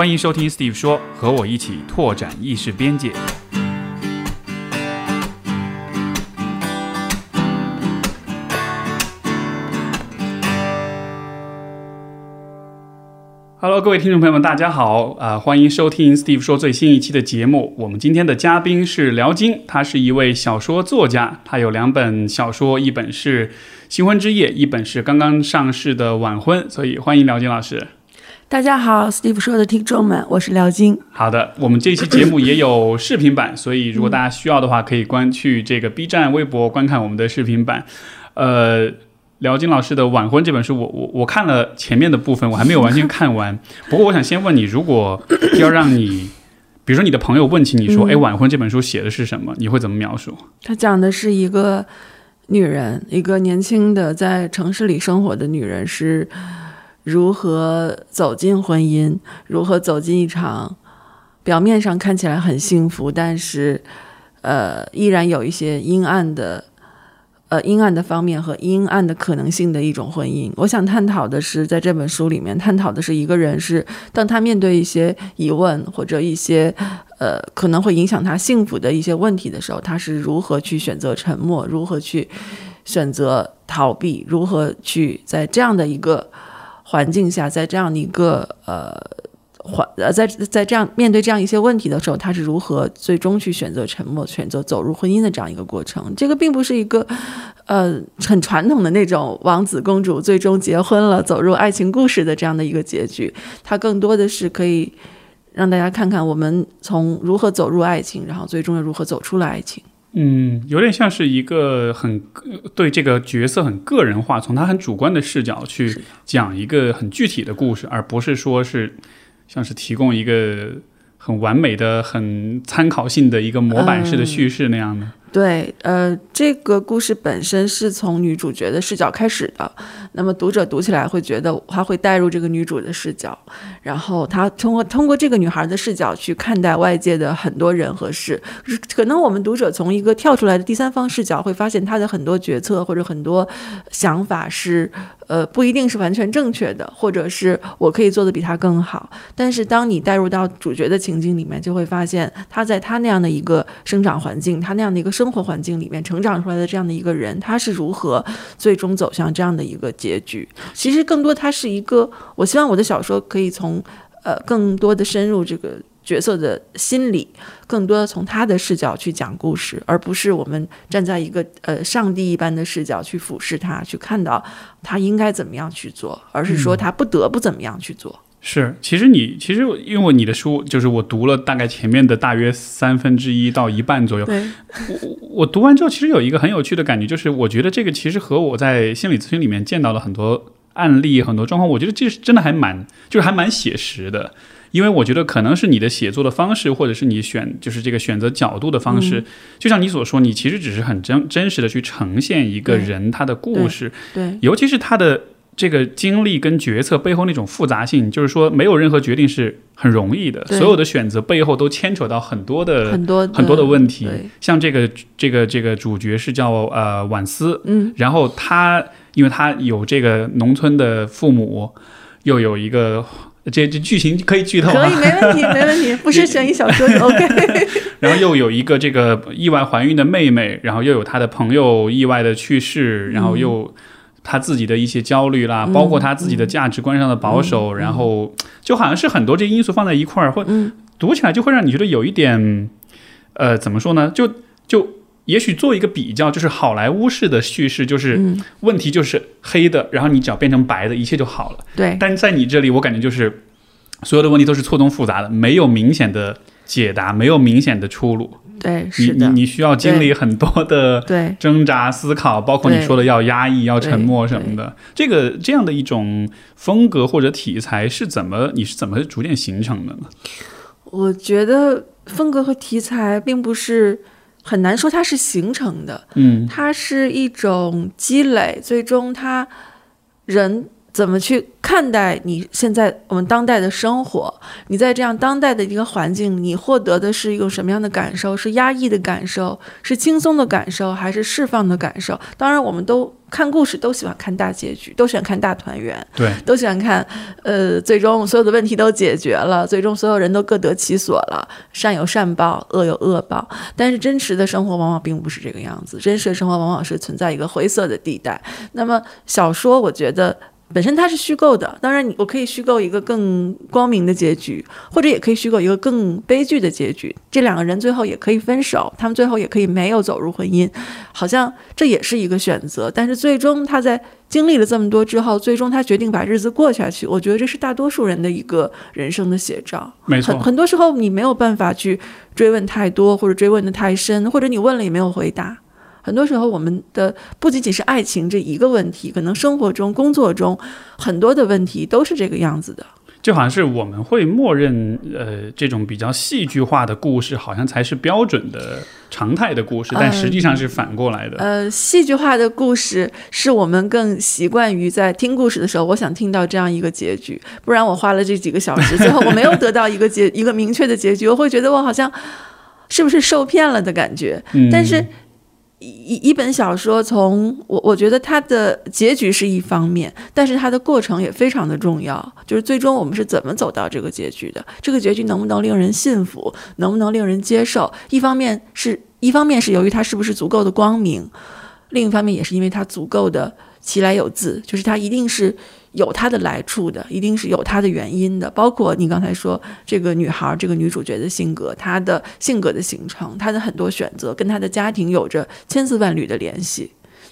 欢迎收听 Steve 说，和我一起拓展意识边界。Hello，各位听众朋友们，大家好啊、欢迎收听 Steve 说最新一期的节目。我们今天的嘉宾是辽金，他是一位小说作家，他有两本小说，一本是《新婚之夜》，一本是刚刚上市的《晚婚》，所以欢迎辽金老师。大家好，Steve 说的听众们，我是廖晶。好的，我们这期节目也有视频版，所以如果大家需要的话，可以关去这个 B 站、微博观看我们的视频版。呃，廖金老师的《晚婚》这本书，我我我看了前面的部分，我还没有完全看完。不过我想先问你，如果要让你，比如说你的朋友问起你说，嗯哎，《晚婚》这本书写的是什么，你会怎么描述？他讲的是一个女人，一个年轻的在城市里生活的女人是如何走进婚姻，如何走进一场表面上看起来很幸福，但是呃依然有一些阴暗的。呃，阴暗的方面和阴暗的可能性的一种婚姻，我想探讨的是，在这本书里面探讨的是一个人是，当他面对一些疑问或者一些呃可能会影响他幸福的一些问题的时候，他是如何去选择沉默，如何去选择逃避，如何去在这样的一个环境下，在这样一个呃环呃在在这样面对这样一些问题的时候，他是如何最终去选择沉默，选择走入婚姻的这样一个过程。这个并不是一个呃很传统的那种王子公主最终结婚了，走入爱情故事的这样的一个结局，它更多的是可以。让大家看看我们从如何走入爱情，然后最终又如何走出了爱情。嗯，有点像是一个很对这个角色很个人化，从他很主观的视角去讲一个很具体的故事，而不是说是像是提供一个很完美的、很参考性的一个模板式的叙事那样的。对，呃，这个故事本身是从女主角的视角开始的，那么读者读起来会觉得他会带入这个女主的视角，然后他通过通过这个女孩的视角去看待外界的很多人和事。可能我们读者从一个跳出来的第三方视角会发现，她的很多决策或者很多想法是呃不一定是完全正确的，或者是我可以做的比他更好。但是当你带入到主角的情境里面，就会发现他在他那样的一个生长环境，他那样的一个生活环境里面成长出来的这样的一个人，他是如何最终走向这样的一个结局？其实更多，他是一个，我希望我的小说可以从呃更多的深入这个角色的心理，更多的从他的视角去讲故事，而不是我们站在一个呃上帝一般的视角去俯视他，去看到他应该怎么样去做，而是说他不得不怎么样去做。是，其实你其实因为你的书就是我读了大概前面的大约三分之一到一半左右，我，我读完之后，其实有一个很有趣的感觉，就是我觉得这个其实和我在心理咨询里面见到了很多案例、很多状况，我觉得这是真的还蛮，就是还蛮写实的。因为我觉得可能是你的写作的方式，或者是你选就是这个选择角度的方式，就像你所说，你其实只是很真真实的去呈现一个人他的故事，对，尤其是他的这个经历跟决策背后那种复杂性，就是说没有任何决定是很容易的，所有的选择背后都牵扯到很多的很多很多的问题，像这个这个这个主角是叫呃婉思，嗯，然后他因为他有这个农村的父母，又有一个这这剧情可以剧透可以，啊，没问题，没问题，不是悬疑小说就 OK。然后又有一个这个意外怀孕的妹妹，然后又有她的朋友意外的去世，然后又。他自己的一些焦虑啦，嗯包括他自己的价值观上的保守，然后就好像是很多这些因素放在一块儿，或嗯读起来就会让你觉得有一点，呃，怎么说呢？就就也许做一个比较，就是好莱坞式的叙事，就是嗯，问题就是黑的，然后你只要变成白的，一切就好了。对，但在你这里，我感觉就是所有的问题都是错综复杂的，没有明显的解答，没有明显的出路。对，你是的，你你需要经历很多的对，挣扎、思考，包括你说的要压抑、要沉默什么的。这个这样的一种风格或者题材是怎么你是怎么逐渐形成的呢？我觉得风格和题材并不是很难说它是形成的，嗯它是一种积累，最终它人怎么去看待你现在我们当代的生活？你在这样当代的一个环境，你获得的是一种什么样的感受？是压抑的感受，是轻松的感受，还是释放的感受？当然，我们都看故事都喜欢看大结局，都喜欢看大团圆，对，都喜欢看，呃，最终所有的问题都解决了，最终所有人都各得其所了，善有善报，恶有恶报。但是真实的生活往往并不是这个样子，真实的生活往往是存在一个灰色的地带。那么小说，我觉得。本身它是虚构的，当然你我可以虚构一个更光明的结局，或者也可以虚构一个更悲剧的结局。这两个人最后也可以分手，他们最后也可以没有走入婚姻，好像这也是一个选择。但是最终他在经历了这么多之后，最终他决定把日子过下去。我觉得这是大多数人的一个人生的写照。没错，很很多时候你没有办法去追问太多，或者追问的太深，或者你问了也没有回答。很多时候，我们的不仅仅是爱情这一个问题，可能生活中、工作中很多的问题都是这个样子的。就好像是我们会默认，呃，这种比较戏剧化的故事，好像才是标准的常态的故事，但实际上是反过来的。呃，戏剧化的故事是我们更习惯于在听故事的时候，我想听到这样一个结局，不然我花了这几个小时，最后我没有得到一个结一个明确的结局，我会觉得我好像是不是受骗了的感觉。但是。一一本小说，从我我觉得它的结局是一方面，但是它的过程也非常的重要。就是最终我们是怎么走到这个结局的？这个结局能不能令人信服？能不能令人接受？一方面是一方面是由于它是不是足够的光明，另一方面也是因为它足够的其来有自，就是它一定是。有它的来处的，一定是有它的原因的。包括你刚才说这个女孩，这个女主角的性格，她的性格的形成，她的很多选择，跟她的家庭有着千丝万缕的联系。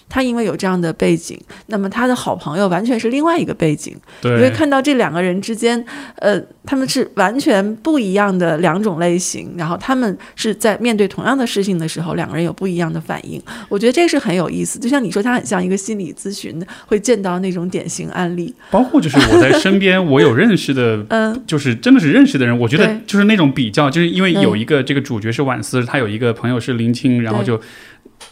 他因为有这样的背景，那么他的好朋友完全是另外一个背景。对，因为看到这两个人之间，呃，他们是完全不一样的两种类型，然后他们是在面对同样的事情的时候，两个人有不一样的反应。我觉得这是很有意思。就像你说，他很像一个心理咨询，会见到那种典型案例。包括就是我在身边，我有认识的，嗯，就是真的是认识的人，我觉得就是那种比较，就是因为有一个这个主角是婉思，他有一个朋友是林青，然后就。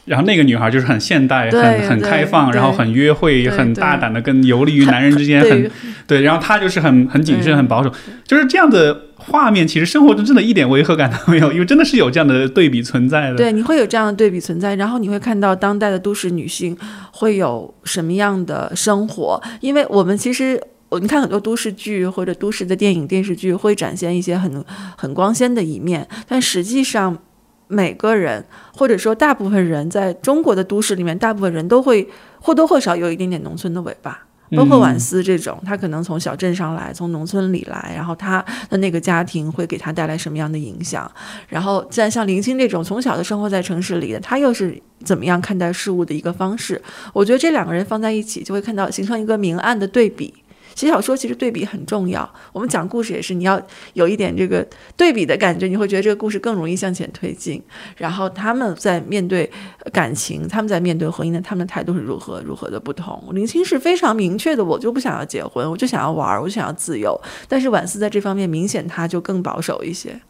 然后那个女孩就是很现代、很很开放，然后很约会、很大胆的跟游离于男人之间，很对。然后她就是很很谨慎、很保守，就是这样的画面。其实生活中真的一点违和感都没有，因为真的是有这样的对比存在的。对，你会有这样的对比存在，然后你会看到当代的都市女性会有什么样的生活。因为我们其实，你看很多都市剧或者都市的电影、电视剧会展现一些很很光鲜的一面，但实际上。每个人，或者说大部分人，在中国的都市里面，大部分人都会或多或少有一点点农村的尾巴。包括婉思这种，他可能从小镇上来，从农村里来，然后他的那个家庭会给他带来什么样的影响？然后，再像林青这种从小的生活在城市里的，他又是怎么样看待事物的一个方式？我觉得这两个人放在一起，就会看到形成一个明暗的对比。写小说其实对比很重要，我们讲故事也是，你要有一点这个对比的感觉，你会觉得这个故事更容易向前推进。然后他们在面对感情，他们在面对婚姻的，他们的态度是如何如何的不同。林清是非常明确的，我就不想要结婚，我就想要玩，我就想要自由。但是婉思在这方面明显他就更保守一些。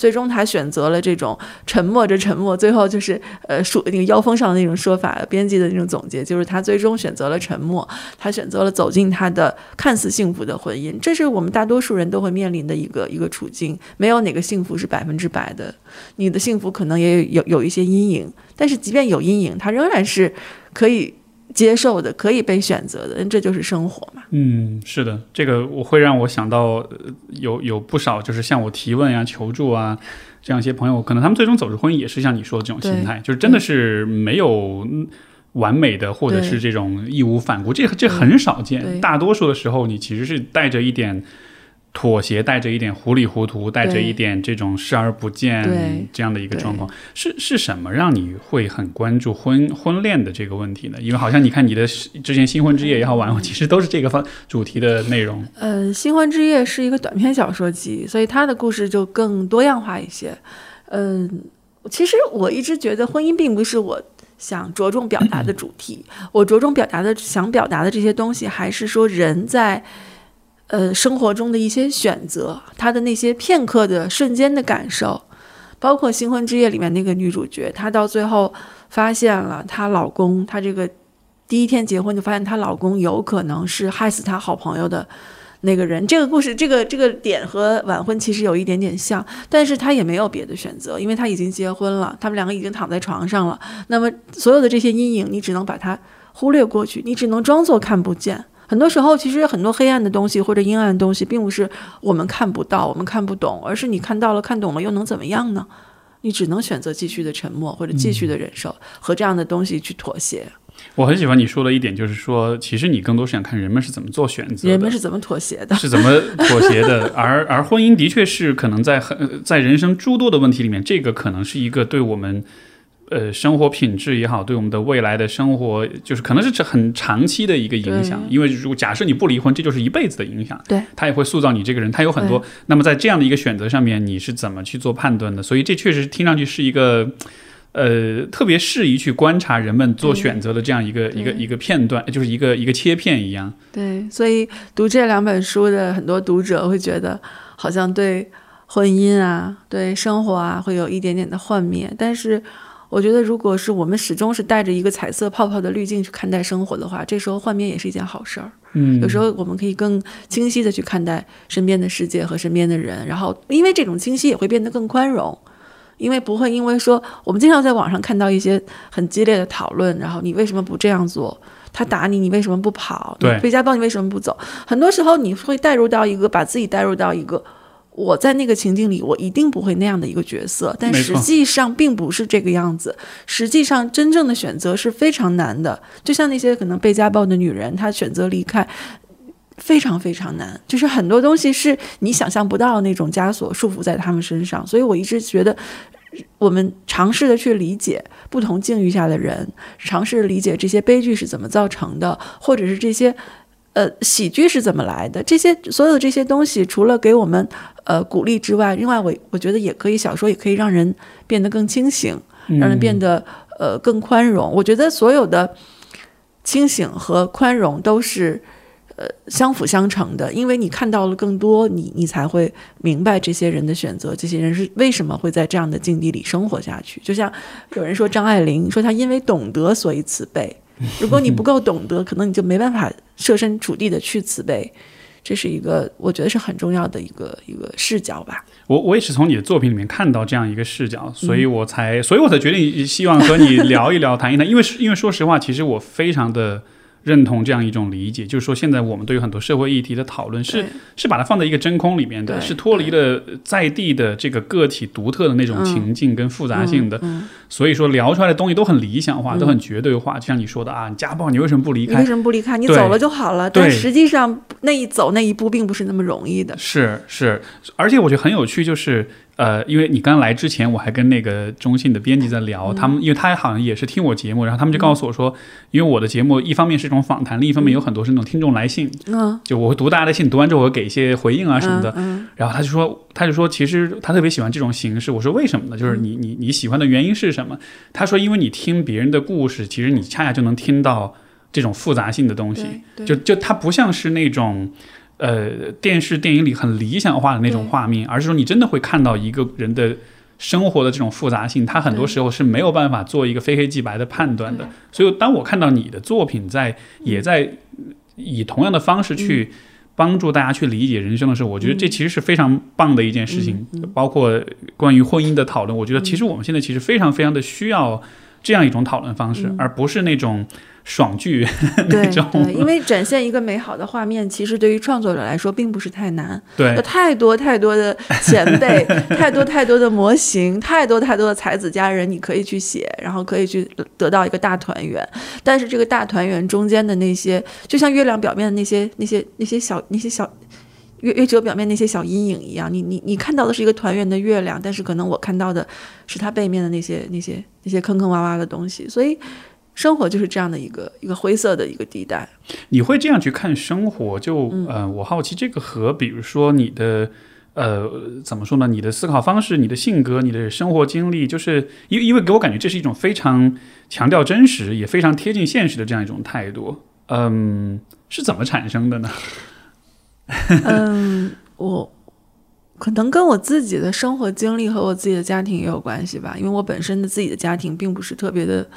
最终，他选择了这种沉默着沉默，最后就是呃，书那个腰封上的那种说法，编辑的那种总结，就是他最终选择了沉默，他选择了走进他的看似幸福的婚姻。这是我们大多数人都会面临的一个一个处境，没有哪个幸福是百分之百的，你的幸福可能也有有一些阴影，但是即便有阴影，它仍然是可以。接受的可以被选择的，这就是生活嘛。嗯，是的，这个我会让我想到有有不少就是向我提问呀、求助啊这样一些朋友，可能他们最终走入婚姻也是像你说的这种心态，就是真的是没有完美的，或者是这种义无反顾，这这很少见。大多数的时候，你其实是带着一点。妥协带着一点糊里糊涂，带着一点这种视而不见这样的一个状况，是是什么让你会很关注婚婚恋的这个问题呢？因为好像你看你的之前新婚之夜也好，晚其实都是这个方主题的内容。呃，新婚之夜是一个短篇小说集，所以它的故事就更多样化一些。嗯，其实我一直觉得婚姻并不是我想着重表达的主题，我着重表达的想表达的这些东西，还是说人在。呃，生活中的一些选择，她的那些片刻的瞬间的感受，包括《新婚之夜》里面那个女主角，她到最后发现了她老公，她这个第一天结婚就发现她老公有可能是害死她好朋友的那个人。这个故事，这个这个点和晚婚其实有一点点像，但是她也没有别的选择，因为她已经结婚了，他们两个已经躺在床上了。那么所有的这些阴影，你只能把它忽略过去，你只能装作看不见。很多时候，其实很多黑暗的东西或者阴暗的东西，并不是我们看不到、我们看不懂，而是你看到了、看懂了，又能怎么样呢？你只能选择继续的沉默，或者继续的忍受和这样的东西去妥协。我很喜欢你说的一点，就是说，其实你更多是想看人们是怎么做选择，人们是怎么妥协的，是怎么妥协的。而而婚姻的确是可能在很在人生诸多的问题里面，这个可能是一个对我们。呃，生活品质也好，对我们的未来的生活，就是可能是很长期的一个影响。因为如果假设你不离婚，这就是一辈子的影响。对，他也会塑造你这个人。他有很多。那么在这样的一个选择上面，你是怎么去做判断的？所以这确实听上去是一个，呃，特别适宜去观察人们做选择的这样一个一个一个片段，就是一个一个切片一样。对，所以读这两本书的很多读者会觉得，好像对婚姻啊，对生活啊，会有一点点的幻灭，但是。我觉得，如果是我们始终是带着一个彩色泡泡的滤镜去看待生活的话，这时候幻灭也是一件好事儿。嗯，有时候我们可以更清晰的去看待身边的世界和身边的人，然后因为这种清晰也会变得更宽容，因为不会因为说我们经常在网上看到一些很激烈的讨论，然后你为什么不这样做？他打你，你为什么不跑？对，被家暴你为什么不走？很多时候你会带入到一个把自己带入到一个。我在那个情境里，我一定不会那样的一个角色，但实际上并不是这个样子。实际上，真正的选择是非常难的。就像那些可能被家暴的女人，她选择离开，非常非常难。就是很多东西是你想象不到那种枷锁束缚在他们身上。所以我一直觉得，我们尝试的去理解不同境遇下的人，尝试理解这些悲剧是怎么造成的，或者是这些。呃，喜剧是怎么来的？这些所有这些东西，除了给我们呃鼓励之外，另外我我觉得也可以，小说也可以让人变得更清醒，让人变得呃更宽容。我觉得所有的清醒和宽容都是呃相辅相成的，因为你看到了更多，你你才会明白这些人的选择，这些人是为什么会在这样的境地里生活下去。就像有人说张爱玲说她因为懂得所以慈悲。如果你不够懂得，可能你就没办法设身处地的去慈悲，这是一个我觉得是很重要的一个一个视角吧。我我也是从你的作品里面看到这样一个视角，所以我才所以我才决定希望和你聊一聊谈一谈，因为因为说实话，其实我非常的。认同这样一种理解，就是说，现在我们对于很多社会议题的讨论是是把它放在一个真空里面的，是脱离了在地的这个个体独特的那种情境跟复杂性的。所以说，聊出来的东西都很理想化，都很绝对化。就像你说的啊，家暴，你为什么不离开？为什么不离开？你走了就好了。但实际上，那一走那一步并不是那么容易的。是是，而且我觉得很有趣，就是。呃，因为你刚来之前，我还跟那个中信的编辑在聊，他们因为他好像也是听我节目，然后他们就告诉我说，因为我的节目一方面是一种访谈，另一方面有很多是那种听众来信，嗯，就我会读大家的信，读完之后我会给一些回应啊什么的，然后他就说，他就说其实他特别喜欢这种形式，我说为什么呢？就是你你你喜欢的原因是什么？他说因为你听别人的故事，其实你恰恰就能听到这种复杂性的东西，就就它不像是那种。呃，电视电影里很理想化的那种画面，而是说你真的会看到一个人的生活的这种复杂性，他很多时候是没有办法做一个非黑即白的判断的。所以，当我看到你的作品在也在以同样的方式去帮助大家去理解人生的时候，我觉得这其实是非常棒的一件事情。包括关于婚姻的讨论，我觉得其实我们现在其实非常非常的需要这样一种讨论方式，而不是那种。爽剧 那种，因为展现一个美好的画面，其实对于创作者来说并不是太难。对，有太多太多的前辈，太多太多的模型，太多太多的才子佳人，你可以去写，然后可以去得到一个大团圆。但是这个大团圆中间的那些，就像月亮表面的那些那些那些小那些小月月球表面那些小阴影一样，你你你看到的是一个团圆的月亮，但是可能我看到的是它背面的那些那些那些坑坑洼洼的东西，所以。生活就是这样的一个一个灰色的一个地带。你会这样去看生活？就呃，我好奇这个和比如说你的呃怎么说呢？你的思考方式、你的性格、你的生活经历，就是因为因为给我感觉这是一种非常强调真实，也非常贴近现实的这样一种态度。嗯，是怎么产生的呢？嗯，我可能跟我自己的生活经历和我自己的家庭也有关系吧。因为我本身的自己的家庭并不是特别的。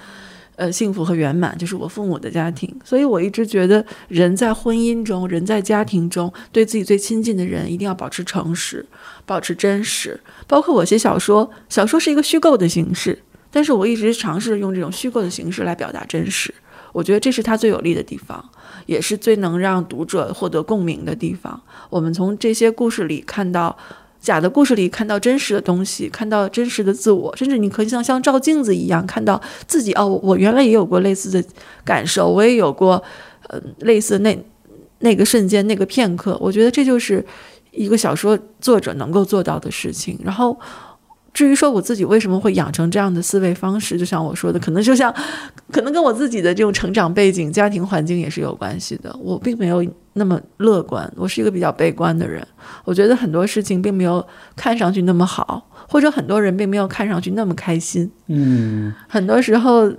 呃幸福和圆满，就是我父母的家庭。所以我一直觉得，人在婚姻中，人在家庭中，对自己最亲近的人，一定要保持诚实，保持真实。包括我写小说，小说是一个虚构的形式，但是我一直尝试用这种虚构的形式来表达真实。我觉得这是它最有利的地方，也是最能让读者获得共鸣的地方。我们从这些故事里看到。假的故事里看到真实的东西，看到真实的自我，甚至你可以像像照镜子一样看到自己。哦，我原来也有过类似的感受，我也有过，呃，类似那那个瞬间那个片刻。我觉得这就是一个小说作者能够做到的事情。然后。至于说我自己为什么会养成这样的思维方式，就像我说的，可能就像，可能跟我自己的这种成长背景、家庭环境也是有关系的。我并没有那么乐观，我是一个比较悲观的人。我觉得很多事情并没有看上去那么好，或者很多人并没有看上去那么开心。嗯，很多时候。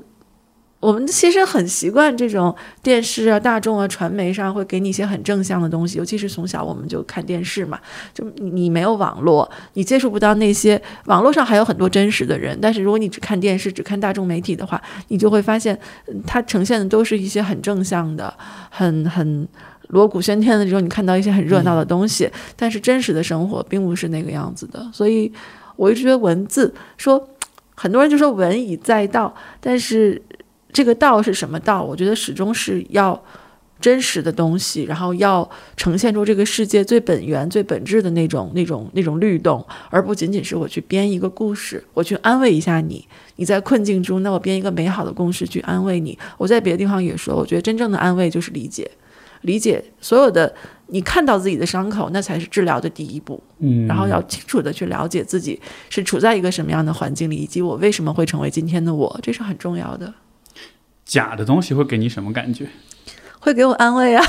我们其实很习惯这种电视啊、大众啊、传媒上会给你一些很正向的东西，尤其是从小我们就看电视嘛，就你没有网络，你接触不到那些网络上还有很多真实的人，但是如果你只看电视、只看大众媒体的话，你就会发现它呈现的都是一些很正向的、很很锣鼓喧天的这种，你看到一些很热闹的东西，但是真实的生活并不是那个样子的。所以我一直觉得文字说，很多人就说文以载道，但是。这个道是什么道？我觉得始终是要真实的东西，然后要呈现出这个世界最本源、最本质的那种、那种、那种律动，而不仅仅是我去编一个故事，我去安慰一下你。你在困境中，那我编一个美好的故事去安慰你。我在别的地方也说，我觉得真正的安慰就是理解，理解所有的你看到自己的伤口，那才是治疗的第一步。嗯，然后要清楚的去了解自己是处在一个什么样的环境里，以及我为什么会成为今天的我，这是很重要的。假的东西会给你什么感觉？会给我安慰啊！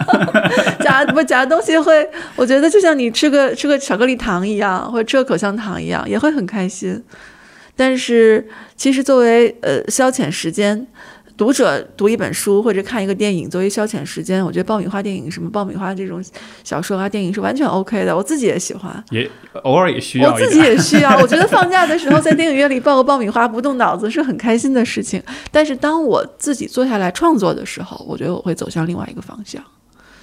假不假的东西会，我觉得就像你吃个吃个巧克力糖一样，或者吃个口香糖一样，也会很开心。但是其实作为呃消遣时间。读者读一本书或者看一个电影作为消遣时间，我觉得爆米花电影什么爆米花这种小说啊电影是完全 OK 的，我自己也喜欢，也偶尔也需要。我自己也需要，我觉得放假的时候在电影院里爆个爆米花不动脑子是很开心的事情。但是当我自己坐下来创作的时候，我觉得我会走向另外一个方向。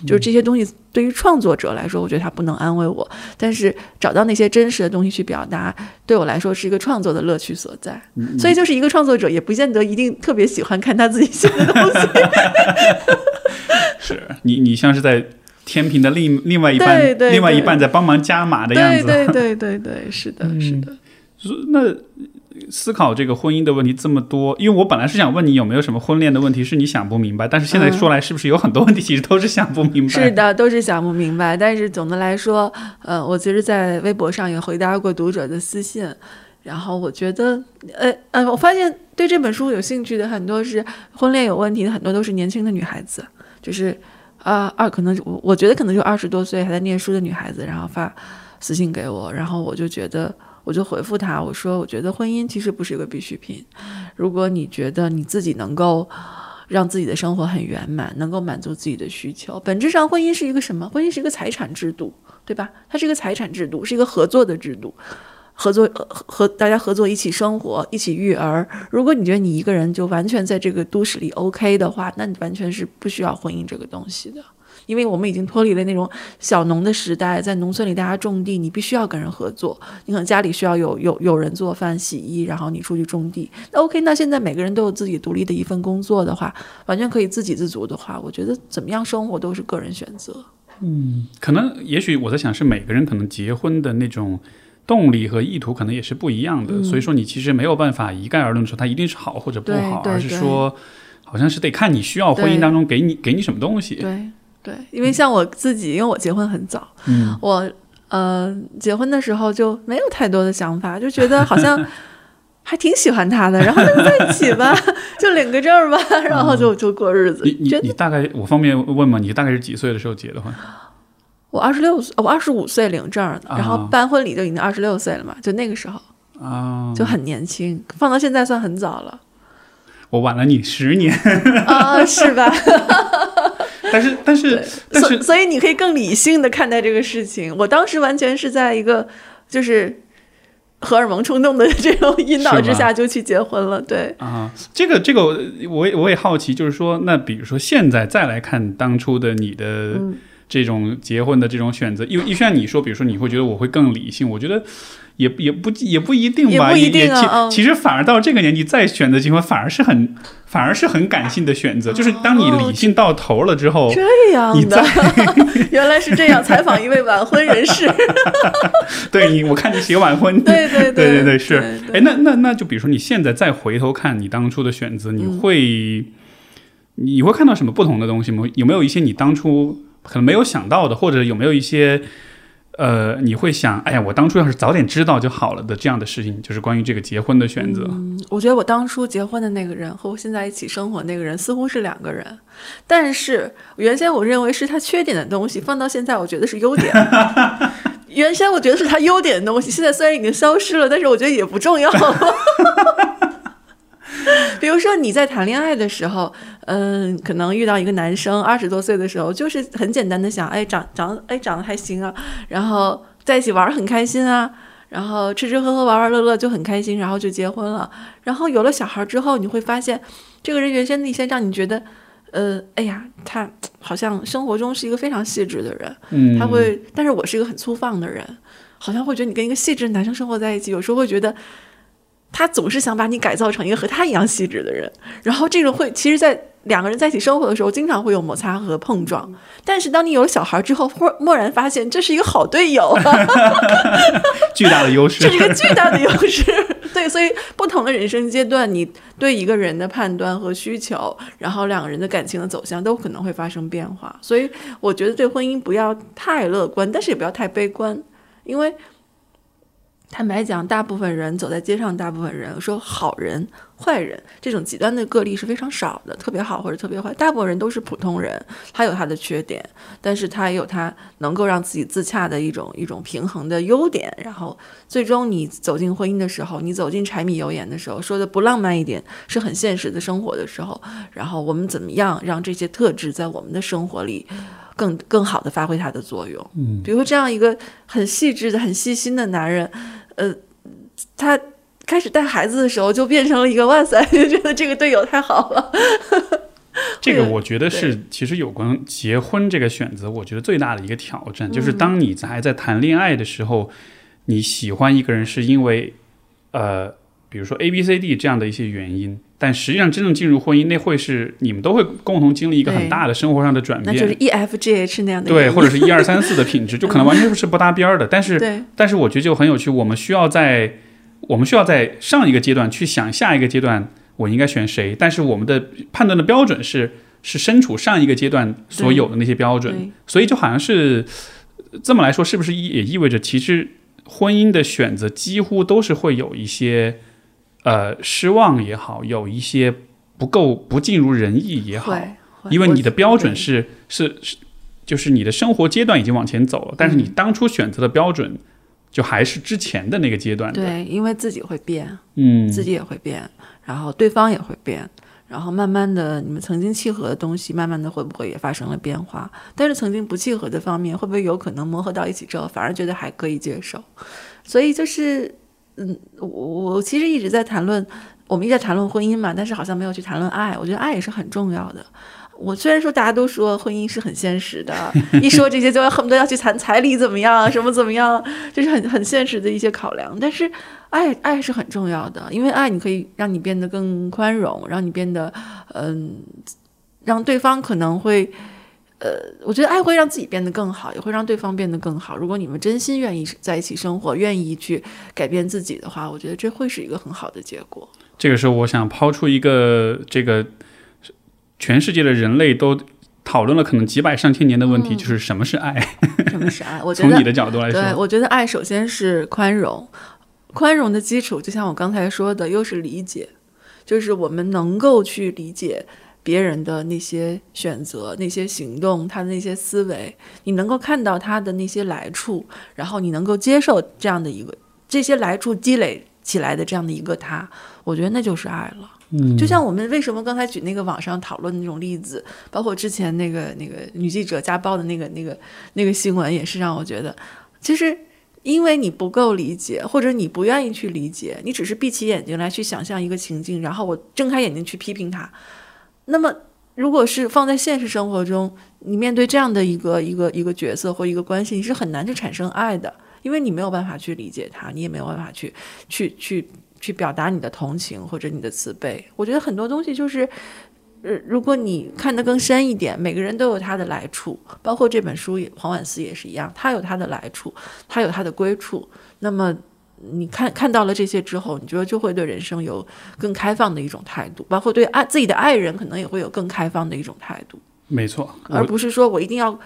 就是这些东西对于创作者来说，我觉得他不能安慰我，但是找到那些真实的东西去表达，对我来说是一个创作的乐趣所在。所以，就是一个创作者也不见得一定特别喜欢看他自己写的东西。是你，你像是在天平的另另外一半，另外一半在帮忙加码的样子。对对对对对，是的，是的。那。思考这个婚姻的问题这么多，因为我本来是想问你有没有什么婚恋的问题是你想不明白，但是现在说来是不是有很多问题其实都是想不明白？是的，都是想不明白。但是总的来说，呃，我其实，在微博上也回答过读者的私信，然后我觉得，呃呃，我发现对这本书有兴趣的很多是婚恋有问题的，很多都是年轻的女孩子，就是啊二可能我我觉得可能就二十多岁还在念书的女孩子，然后发私信给我，然后我就觉得。我就回复他，我说：“我觉得婚姻其实不是一个必需品。如果你觉得你自己能够让自己的生活很圆满，能够满足自己的需求，本质上婚姻是一个什么？婚姻是一个财产制度，对吧？它是一个财产制度，是一个合作的制度，合作和大家合作一起生活，一起育儿。如果你觉得你一个人就完全在这个都市里 OK 的话，那你完全是不需要婚姻这个东西的。”因为我们已经脱离了那种小农的时代，在农村里大家种地，你必须要跟人合作。你可能家里需要有有有人做饭、洗衣，然后你出去种地。那 OK，那现在每个人都有自己独立的一份工作的话，完全可以自给自足的话，我觉得怎么样生活都是个人选择。嗯，可能也许我在想，是每个人可能结婚的那种动力和意图可能也是不一样的。所以说，你其实没有办法一概而论说它一定是好或者不好，而是说好像是得看你需要婚姻当中给你给你什么东西。对。对，因为像我自己，因为我结婚很早，嗯，我呃结婚的时候就没有太多的想法，就觉得好像 还挺喜欢他的，然后就在一起吧，就领个证吧，然后就就过日子。你你你大概我方便问吗？你大概是几岁的时候结的婚？我二十六岁，我二十五岁领证的，然后办婚礼就已经二十六岁了嘛，就那个时候啊，就很年轻，放到现在算很早了。我晚了你十年啊，是吧？但是，但是，但是，所以你可以更理性的看待这个事情。我当时完全是在一个，就是荷尔蒙冲动的 这种引导之下就去结婚了。对，啊，这个这个我我也我也好奇，就是说，那比如说现在再来看当初的你的嗯这种结婚的这种选择，因为一像你说，比如说你会觉得我会更理性，我觉得也也不也不一定吧，也不一定啊也嗯其其实反而到这个年纪再选择结婚，反而是很反而是很感性的选择，就是当你理性到头了之后，这样你的，原来是这样。采访一位晚婚人士，对你我看你写晚婚，对 对对对对对，是。对哎，那那那就比如说你现在再回头看你当初的选择，你嗯会、你会看到什么不同的东西吗？有没有一些你当初可能没有想到的，或者有没有一些呃，你会想，哎呀，我当初要是早点知道就好了的这样的事情，就是关于这个结婚的选择。嗯，我觉得我当初结婚的那个人和我现在一起生活那个人似乎是两个人，但是原先我认为是他缺点的东西，放到现在我觉得是优点。原先我觉得是他优点的东西，现在虽然已经消失了，但是我觉得也不重要了。比如说你在谈恋爱的时候，嗯，可能遇到一个男生，二十多岁的时候，就是很简单的想，哎，长长，哎，长得还行啊，然后在一起玩儿很开心啊，然后吃吃喝喝玩玩乐乐就很开心，然后就结婚了。然后有了小孩之后，你会发现，这个人原先那些让你觉得，呃，哎呀，他好像生活中是一个非常细致的人，嗯，他会，但是我是一个很粗放的人，好像会觉得你跟一个细致的男生生活在一起，有时候会觉得。他总是想把你改造成一个和他一样细致的人，然后这个会，其实，在两个人在一起生活的时候，经常会有摩擦和碰撞。但是当你有了小孩之后，忽蓦然发现这是一个好队友啊，巨大的优势这是一个巨大的优势。对，所以不同的人生阶段，你对一个人的判断和需求，然后两个人的感情的走向都可能会发生变化。所以我觉得对婚姻不要太乐观，但是也不要太悲观，因为坦白讲，大部分人走在街上，大部分人说好人、坏人这种极端的个例是非常少的，特别好或者特别坏，大部分人都是普通人，他有他的缺点，但是他也有他能够让自己自洽的一种一种平衡的优点。然后最终你走进婚姻的时候，你走进柴米油盐的时候，说的不浪漫一点，是很现实的生活的时候，然后我们怎么样让这些特质在我们的生活里更更好的发挥它的作用？嗯，比如这样一个很细致的、很细心的男人，呃，他开始带孩子的时候就变成了一个哇塞，就觉得这个队友太好了。这个我觉得是，其实有关结婚这个选择，我觉得最大的一个挑战，就是当你还在谈恋爱的时候，你喜欢一个人是因为，呃，比如说 A、B、C、D 这样的一些原因，但实际上真正进入婚姻，那会是你们都会共同经历一个很大的生活上的转变，那就是 E F G H 那样的对，或者是 一二三四的品质，就可能完全是不搭边儿的。但是，但是我觉得就很有趣，我们需要在我们需要在上一个阶段去想下一个阶段我应该选谁，但是我们的判断的标准是是身处上一个阶段所有的那些标准，所以就好像是这么来说，是不是也意味着其实婚姻的选择几乎都是会有一些呃失望也好，有一些不够不尽如人意也好，因为你的标准是是是，就是你的生活阶段已经往前走了，但是你当初选择的标准，就还是之前的那个阶段。对，因为自己会变，嗯，自己也会变，然后对方也会变，然后慢慢的，你们曾经契合的东西，慢慢的会不会也发生了变化？但是曾经不契合的方面，会不会有可能磨合到一起之后，反而觉得还可以接受？所以就是，嗯，我我其实一直在谈论，我们一直在谈论婚姻嘛，但是好像没有去谈论爱。我觉得爱也是很重要的。我虽然说大家都说婚姻是很现实的，一说这些就要恨不得要去谈彩礼怎么样，什么怎么样，这是很很现实的一些考量。但是爱爱是很重要的，因为爱你可以让你变得更宽容，让你变得嗯，让对方可能会。呃，我觉得爱会让自己变得更好，也会让对方变得更好。如果你们真心愿意在一起生活，愿意去改变自己的话，我觉得这会是一个很好的结果。这个时候我想抛出一个这个全世界的人类都讨论了可能几百上千年的问题，就是什么是爱？什么是爱？我 觉得从你的角度来对，说，我觉得爱首先是宽容，宽容的基础就像我刚才说的，又是理解，就是我们能够去理解别人的那些选择、那些行动、他的那些思维，你能够看到他的那些来处，然后你能够接受这样的一个这些来处积累起来的这样的一个他，我觉得那就是爱了。嗯，就像我们为什么刚才举那个网上讨论的那种例子，包括之前那个那个女记者家暴的那个那个那个新闻，也是让我觉得，其实因为你不够理解，或者你不愿意去理解，你只是闭起眼睛来去想象一个情境，然后我睁开眼睛去批评它。那么，如果是放在现实生活中，你面对这样的一个一个一个角色或一个关系，你是很难去产生爱的，因为你没有办法去理解他，你也没有办法去去去去表达你的同情或者你的慈悲。我觉得很多东西就是。呃，如果你看得更深一点，每个人都有他的来处，包括这本书也，黄婉思也是一样，他有他的来处，他有他的归处。那么你看看到了这些之后，你觉得就会对人生有更开放的一种态度，包括对爱自己的爱人，可能也会有更开放的一种态度。没错，而不是说我一定要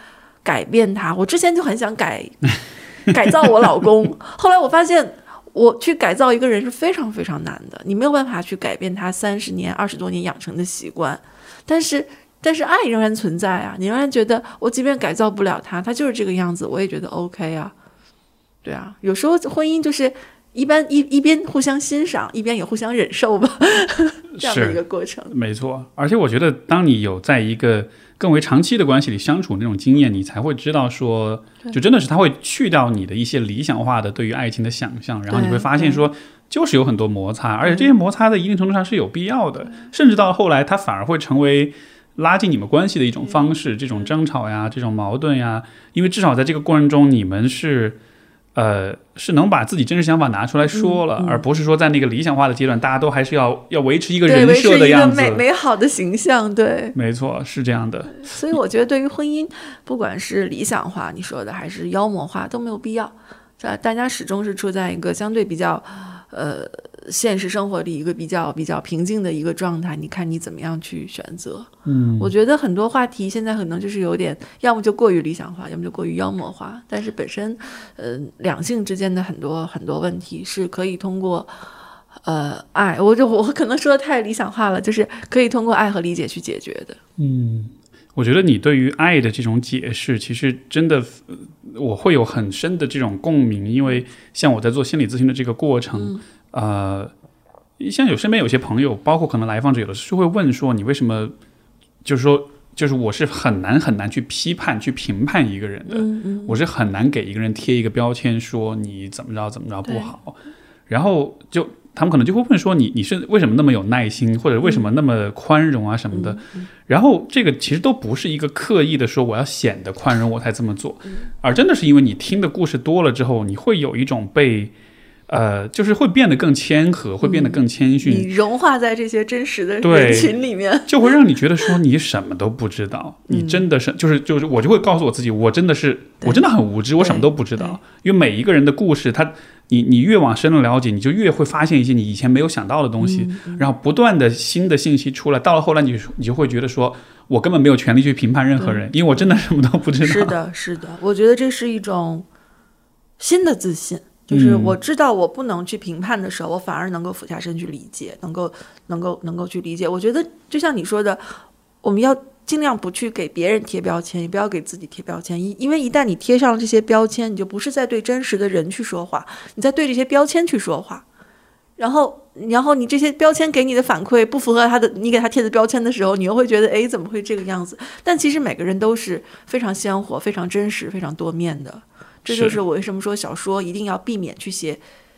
改变他。我之前就很想改 改造我老公，后来我发现。我去改造一个人是非常非常难的，你没有办法去改变他三十年、二十多年养成的习惯，但是但是爱仍然存在啊，你仍然觉得我即便改造不了他，他就是这个样子，我也觉得 OK 啊，对啊，有时候婚姻就是一般一一边互相欣赏，一边也互相忍受吧，这样的一个过程，没错。而且我觉得，当你有在一个更为长期的关系里相处那种经验，你才会知道说，就真的是他会去掉你的一些理想化的对于爱情的想象，然后你会发现说，就是有很多摩擦，而且这些摩擦在一定程度上是有必要的，甚至到后来，它反而会成为拉近你们关系的一种方式。这种争吵呀，这种矛盾呀，因为至少在这个过程中，你们是。呃，是能把自己真实想法拿出来说了，而不是说在那个理想化的阶段，大家都还是要要维持一个人设的样子，美美好的形象。对，没错，是这样的。所以我觉得，对于婚姻，不管是理想化你说的，还是妖魔化，都没有必要。在大家始终是处在一个相对比较，呃。现实生活里一个比较比较平静的一个状态，你看你怎么样去选择？嗯，我觉得很多话题现在可能就是有点，要么就过于理想化，要么就过于妖魔化。但是本身，呃，两性之间的很多很多问题是可以通过，呃，爱，我就我可能说的太理想化了，就是可以通过爱和理解去解决的。嗯，我觉得你对于爱的这种解释，其实真的我会有很深的这种共鸣，因为像我在做心理咨询的这个过程。呃，像有身边有些朋友，包括可能来访者，有的时候会问说：“你为什么？”就是说，就是我是很难很难去批判、去评判一个人的。嗯嗯，我是很难给一个人贴一个标签，说你怎么着怎么着不好。然后就他们可能就会问说：“你你是为什么那么有耐心，或者为什么那么宽容啊什么的？”然后这个其实都不是一个刻意的说我要显得宽容我才这么做，而真的是因为你听的故事多了之后，你会有一种被。呃，就是会变得更谦和，会变得更谦逊，你融化在这些真实的人群里面，就会让你觉得说你什么都不知道，你真的是就是就是我就会告诉我自己，我真的是我真的很无知，我什么都不知道。因为每一个人的故事，他你你越往深了了解，你就越会发现一些你以前没有想到的东西，然后不断的新的信息出来，到了后来你你就会觉得说我根本没有权利去评判任何人，因为我真的什么都不知道。是的，是的，我觉得这是一种新的自信。就是我知道我不能去评判的时候，我反而能够俯下身去理解，能够能够能够去理解。我觉得就像你说的，我们要尽量不去给别人贴标签，也不要给自己贴标签。因因为一旦你贴上了这些标签，你就不是在对真实的人去说话，你在对这些标签去说话。然后，然后你这些标签给你的反馈不符合他的，你给他贴的标签的时候，你又会觉得，哎，怎么会这个样子？但其实每个人都是非常鲜活、非常真实、非常多面的。这就是我为什么说小说一定要避免去写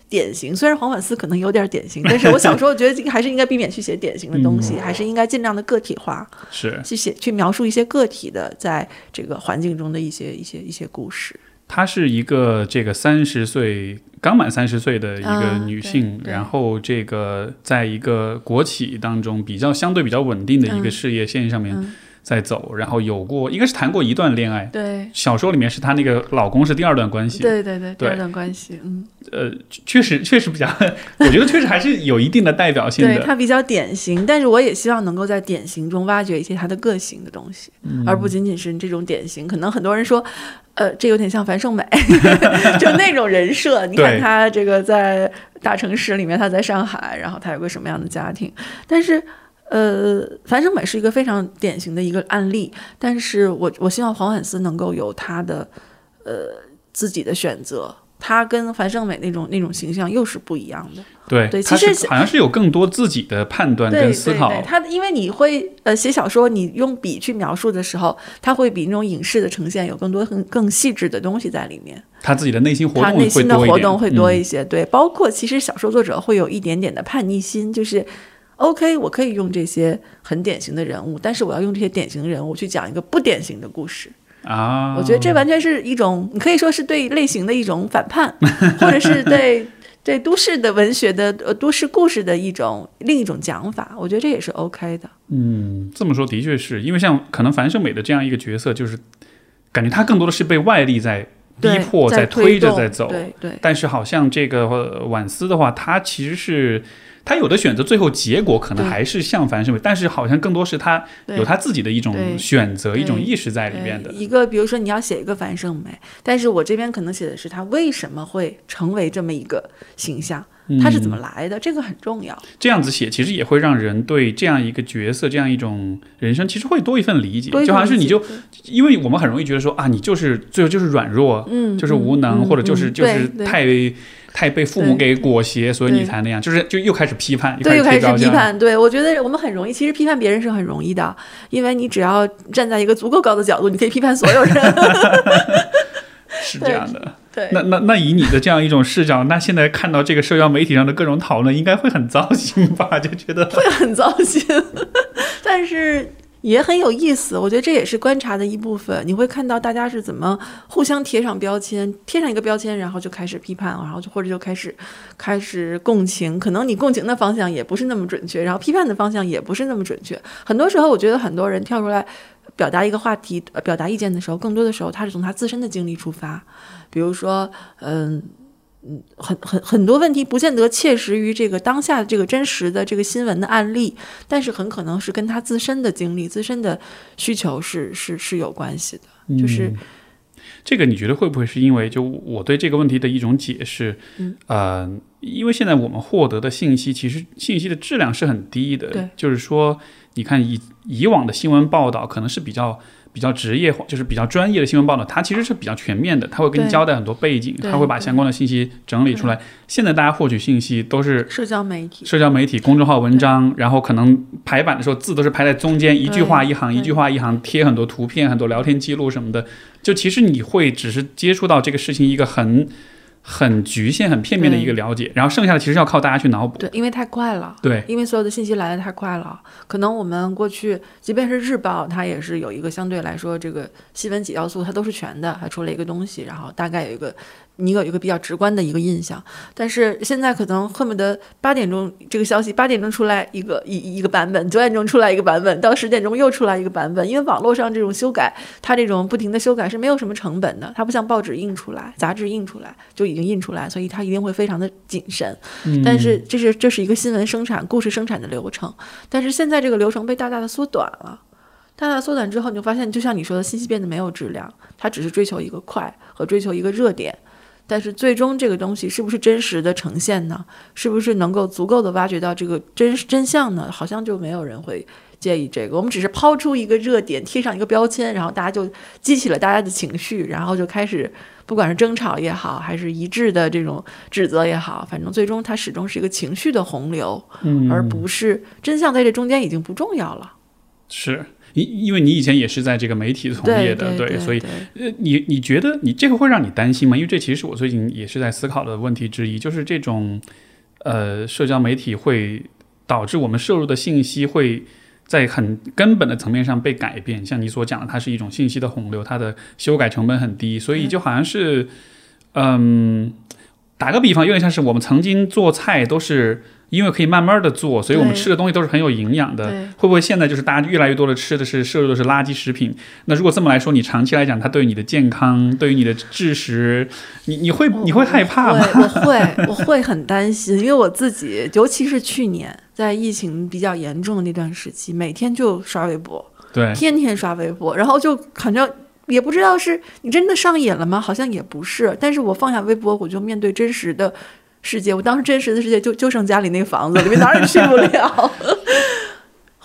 典型。虽然黄婉思可能有点典型，但是我小时候觉得 还是应该避免去写典型的东西，还是应该尽量的个体化，是去写去描述一些个体的在这个环境中的一些一些一些故事。她是一个这个三十岁刚满三十岁的一个女性，然后这个在一个国企当中比较相对比较稳定的一个事业线上面。在走，然后有过，应该是谈过一段恋爱。对，小说里面是她那个老公是第二段关系。对对对，第二段关系，嗯。呃，确实确实比较，我觉得确实还是有一定的代表性的。对他比较典型，但是我也希望能够在典型中挖掘一些她的个性的东西，而不仅仅是这种典型。可能很多人说，呃，这有点像樊胜美，就那种人设。你看她这个在大城市里面，她在上海，然后她有个什么样的家庭，但是。呃，樊胜美是一个非常典型的一个案例，但是我我希望黄婉思能够有他的呃自己的选择，他跟樊胜美那种那种形象又是不一样的。对对其实好像是有更多自己的判断对跟思考。对对，它因为你会呃写小说，你用笔去描述的时候，他会比那种影视的呈现有更多更更细致的东西在里面。他自己的内心活动他内心的会多一点活动会多嗯一些，对，包括其实小说作者会有一点点的叛逆心，就是 OK，我可以用这些很典型的人物，但是我要用这些典型的人物去讲一个不典型的故事。啊，我觉得这完全是一种，你可以说是对类型的一种反叛，或者是对 对都市的文学的呃都市故事的一种另一种讲法。我觉得这也是 OK 的。嗯，这么说的确是因为像可能樊胜美的这样一个角色，就是感觉他更多的是被外力在逼迫、在推着在走。对对但是好像这个呃婉思的话，他其实是他有的选择，最后结果可能还是像樊胜美，但是好像更多是他有他自己的一种选择、一种意识在里面的。一个比如说你要写一个樊胜美，但是我这边可能写的是他为什么会成为这么一个形象，他是怎么来的，这个很重要。这样子写，其实也会让人对这样一个角色、这样一种人生，其实会多一份理解。就好像是你就，因为我们很容易觉得说啊，你就是最后就是软弱，嗯，就是无能，嗯或者就是嗯就是太太被父母给裹挟，所以你才那样，就是就又开始批判，对，又开始。批判。对我觉得我们很容易，其实批判别人是很容易的，因为你只要站在一个足够高的角度，你可以批判所有人。是这样的。对，那那那以你的这样一种视角，那现在看到这个社交媒体上的各种讨论，应该会很糟心吧？就觉得会很糟心，但是也很有意思。我觉得这也是观察的一部分。你会看到大家是怎么互相贴上标签，贴上一个标签，然后就开始批判，然后就或者就开始开始共情。可能你共情的方向也不是那么准确，然后批判的方向也不是那么准确。很多时候，我觉得很多人跳出来。表达一个话题、表达意见的时候，更多的时候他是从他自身的经历出发，比如说，嗯、嗯，很很很多问题不见得切实于这个当下这个真实的这个新闻的案例，但是很可能是跟他自身的经历、自身的需求是是是有关系的。就是嗯这个，你觉得会不会是因为就我对这个问题的一种解释？嗯，呃，因为现在我们获得的信息，其实信息的质量是很低的。对，就是说，你看以以往的新闻报道，可能是比较比较职业化，就是比较专业的新闻报道，它其实是比较全面的，它会给你交代很多背景，对。它会把相关的信息整理出来。现在大家获取信息都是社交媒体，社交媒体、公众号文章，然后可能排版的时候字都是排在中间，一句话一行，一句话一行，贴很多图片、很多聊天记录什么的。就其实你会只是接触到这个事情一个很很局限、很片面的一个了解，然后剩下的其实要靠大家去脑补。对，因为太快了。对，因为所有的信息来的太快了，可能我们过去即便是日报，它也是有一个相对来说这个新闻几要素，它都是全的，它出了一个东西，然后大概有一个你有一个比较直观的一个印象。但是现在可能恨不得八点钟这个消息，八点钟出来一个一一个版本，九点钟出来一个版本，到十点钟又出来一个版本，因为网络上这种修改，它这种不停的修改是没有什么成本的，它不像报纸印出来、杂志印出来就已经印出来，所以它一定会非常的谨慎。但是这是这是一个新闻生产、故事生产的流程，但是现在这个流程被大大的缩短了。大大缩短之后，你就发现，就像你说的，信息变得没有质量，它只是追求一个快和追求一个热点，但是最终这个东西是不是真实的呈现呢？是不是能够足够的挖掘到这个真真相呢？好像就没有人会介意这个。我们只是抛出一个热点，贴上一个标签，然后大家就激起了大家的情绪，然后就开始不管是争吵也好，还是一致的这种指责也好，反正最终它始终是一个情绪的洪流，而不是真相在这中间已经不重要了。是因因为你以前也是在这个媒体从业的，对对，所以呃，你你觉得你这个会让你担心吗？因为这其实是我最近也是在思考的问题之一，就是这种呃社交媒体会导致我们摄入的信息会在很根本的层面上被改变。像你所讲的，它是一种信息的洪流，它的修改成本很低，所以就好像是嗯，打个比方，有点像是我们曾经做菜都是。因为可以慢慢的做，所以我们吃的东西都是很有营养的。会不会现在就是大家越来越多的吃的是摄入的是垃圾食品？那如果这么来说，你长期来讲，它对于你的健康，对于你的智识，你你会你会害怕吗？我会，我会很担心，因为我自己，尤其是去年在疫情比较严重的那段时期，每天就刷微博，对，天天刷微博，然后就好像也不知道是你真的上瘾了吗？好像也不是，但是我放下微博，我就面对真实的世界。我当时真实的世界就就剩家里那房子里面，哪儿也去不了。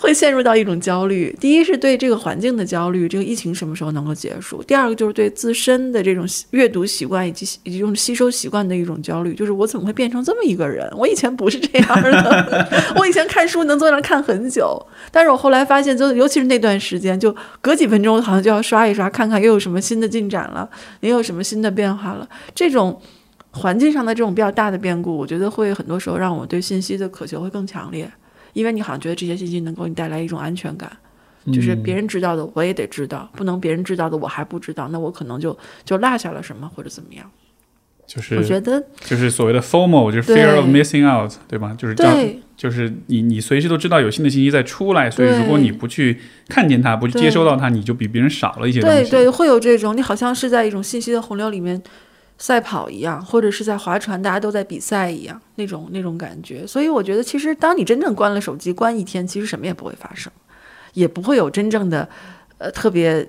会陷入到一种焦虑。第一是对这个环境的焦虑，这个疫情什么时候能够结束？第二个就是对自身的这种阅读习惯以及以及这种吸收习惯的一种焦虑，就是我怎么会变成这么一个人？我以前不是这样的，我以前看书能坐那看很久，但是我后来发现，就尤其是那段时间，就隔几分钟好像就要刷一刷，看看又有什么新的进展了，又有什么新的变化了。这种环境上的这种比较大的变故，我觉得会很多时候让我对信息的渴求会更强烈。因为你好像觉得这些信息能够给你带来一种安全感，就是别人知道的我也得知道，不能别人知道的我还不知道，那我可能就就落下了什么或者怎么样。就是我觉得就是所谓的 FOMO，就是 fear of missing out，对吧？就是这样，对就是你你随时都知道有新的信息在出来，所以如果你不去看见它，不去接收到它，你就比别人少了一些东西。对对，会有这种你好像是在一种信息的洪流里面赛跑一样，或者是在划船，大家都在比赛一样那种那种感觉。所以我觉得，其实当你真正关了手机，关一天，其实什么也不会发生，也不会有真正的呃特别。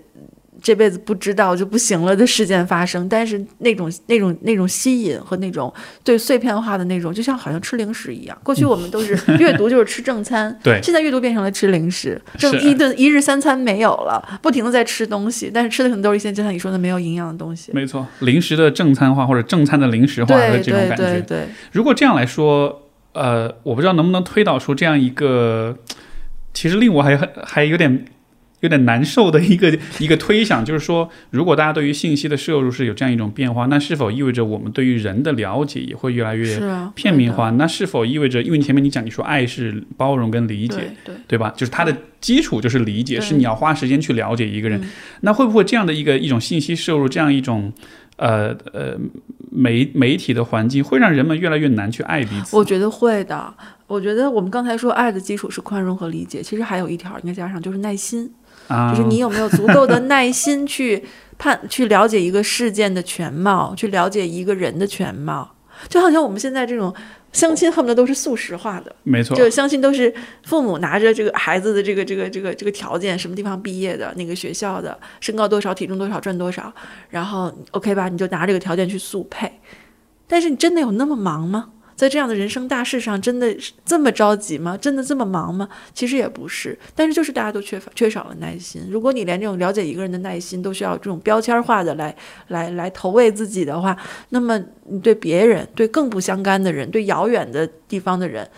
这辈子不知道就不行了的事件发生，但是那种那种那种吸引和那种对碎片化的那种，就像好像吃零食一样。过去我们都是 阅读就是吃正餐，对现在阅读变成了吃零食，正一顿一日三餐没有了，不停的在吃东西，但是吃的可能都是一些就像你说的没有营养的东西。没错，零食的正餐化或者正餐的零食化的对对这种感觉。对对，如果这样来说，呃，我不知道能不能推导出这样一个，其实令我还还有点有点难受的一个 一个推想，就是说，如果大家对于信息的摄入是有这样一种变化，那是否意味着我们对于人的了解也会越来越片面化？那是否意味着，因为你前面你讲你说爱是包容跟理解，对对，对吧？就是它的基础就是理解，是你要花时间去了解一个人。嗯那会不会这样的一个一种信息摄入，这样一种呃呃媒媒体的环境，会让人们越来越难去爱彼此？我觉得会的。我觉得我们刚才说爱的基础是宽容和理解，其实还有一条应该加上，就是耐心。啊，就是你有没有足够的耐心去判、去了解一个事件的全貌，去了解一个人的全貌。就好像我们现在这种相亲，恨不得都是速食化的，没错，就相亲都是父母拿着这个孩子的这个这个这个这个条件，什么地方毕业的，哪个学校的，身高多少，体重多少，赚多少，然后 OK 吧，你就拿这个条件去速配。但是你真的有那么忙吗？在这样的人生大事上，真的这么着急吗？真的这么忙吗？其实也不是，但是就是大家都缺乏缺少了耐心。如果你连这种了解一个人的耐心都需要这种标签化的来来来投喂自己的话，那么你对别人、对更不相干的人、对遥远的地方的人，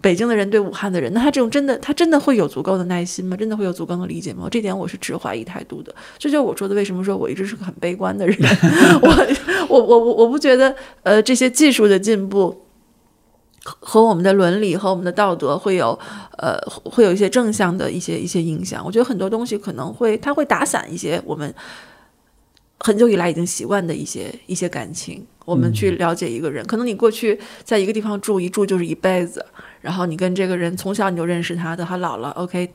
北京的人对武汉的人，那他这种真的他真的会有足够的耐心吗？真的会有足够的理解吗？这点我是持怀疑态度的。这就是我说的，为什么说我一直是个很悲观的人。我我我我我不觉得呃这些技术的进步。和我们的伦理和我们的道德会有，呃，会有一些正向的一些一些影响。我觉得很多东西可能会，它会打散一些我们很久以来已经习惯的一些一些感情。我们去了解一个人，可能你过去在一个地方住一住就是一辈子，然后你跟这个人从小你就认识他，的他老了，OK，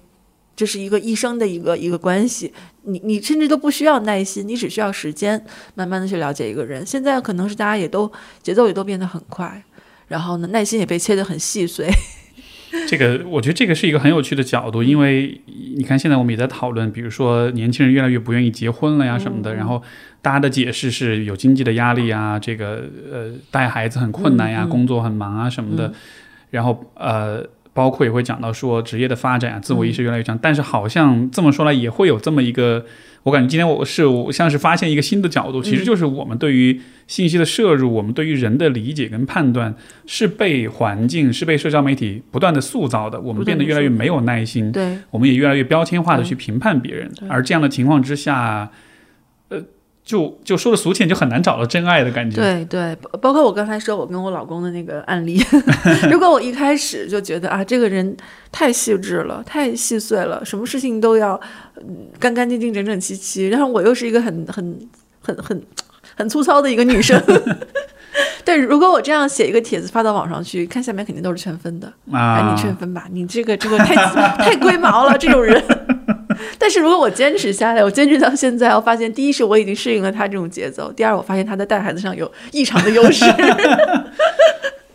这是一个一生的一个一个关系。你你甚至都不需要耐心，你只需要时间，慢慢的去了解一个人。现在可能是大家也都节奏也都变得很快。然后呢，耐心也被切得很细碎。这个我觉得这个是一个很有趣的角度，因为你看现在我们也在讨论，比如说年轻人越来越不愿意结婚了呀什么的，然后大家的解释是有经济的压力啊，这个呃带孩子很困难呀，工作很忙啊什么的，然后呃包括也会讲到说职业的发展啊，自我意识越来越强，但是好像这么说来也会有这么一个，我感觉今天我是我像是发现一个新的角度，其实就是我们对于信息的摄入，我们对于人的理解跟判断是被环境、是被社交媒体不断的塑造的，我们变得越来越没有耐心，对，我们也越来越标签化的去评判别人，而这样的情况之下，呃，就就说的俗气点，就很难找到真爱的感觉。对对，包包括我刚才说我跟我老公的那个案例 如果我一开始就觉得啊，这个人太细致了，太细碎了，什么事情都要嗯干干净净、整整齐齐，然后我又是一个很很很很很粗糙的一个女生。对，如果我这样写一个帖子发到网上去，看下面肯定都是劝分的。哎，啊你，劝分吧，你这个这个太太龟毛了，这种人。但是如果我坚持下来，我坚持到现在，我发现第一是我已经适应了他这种节奏，第二我发现他在带孩子上有异常的优势。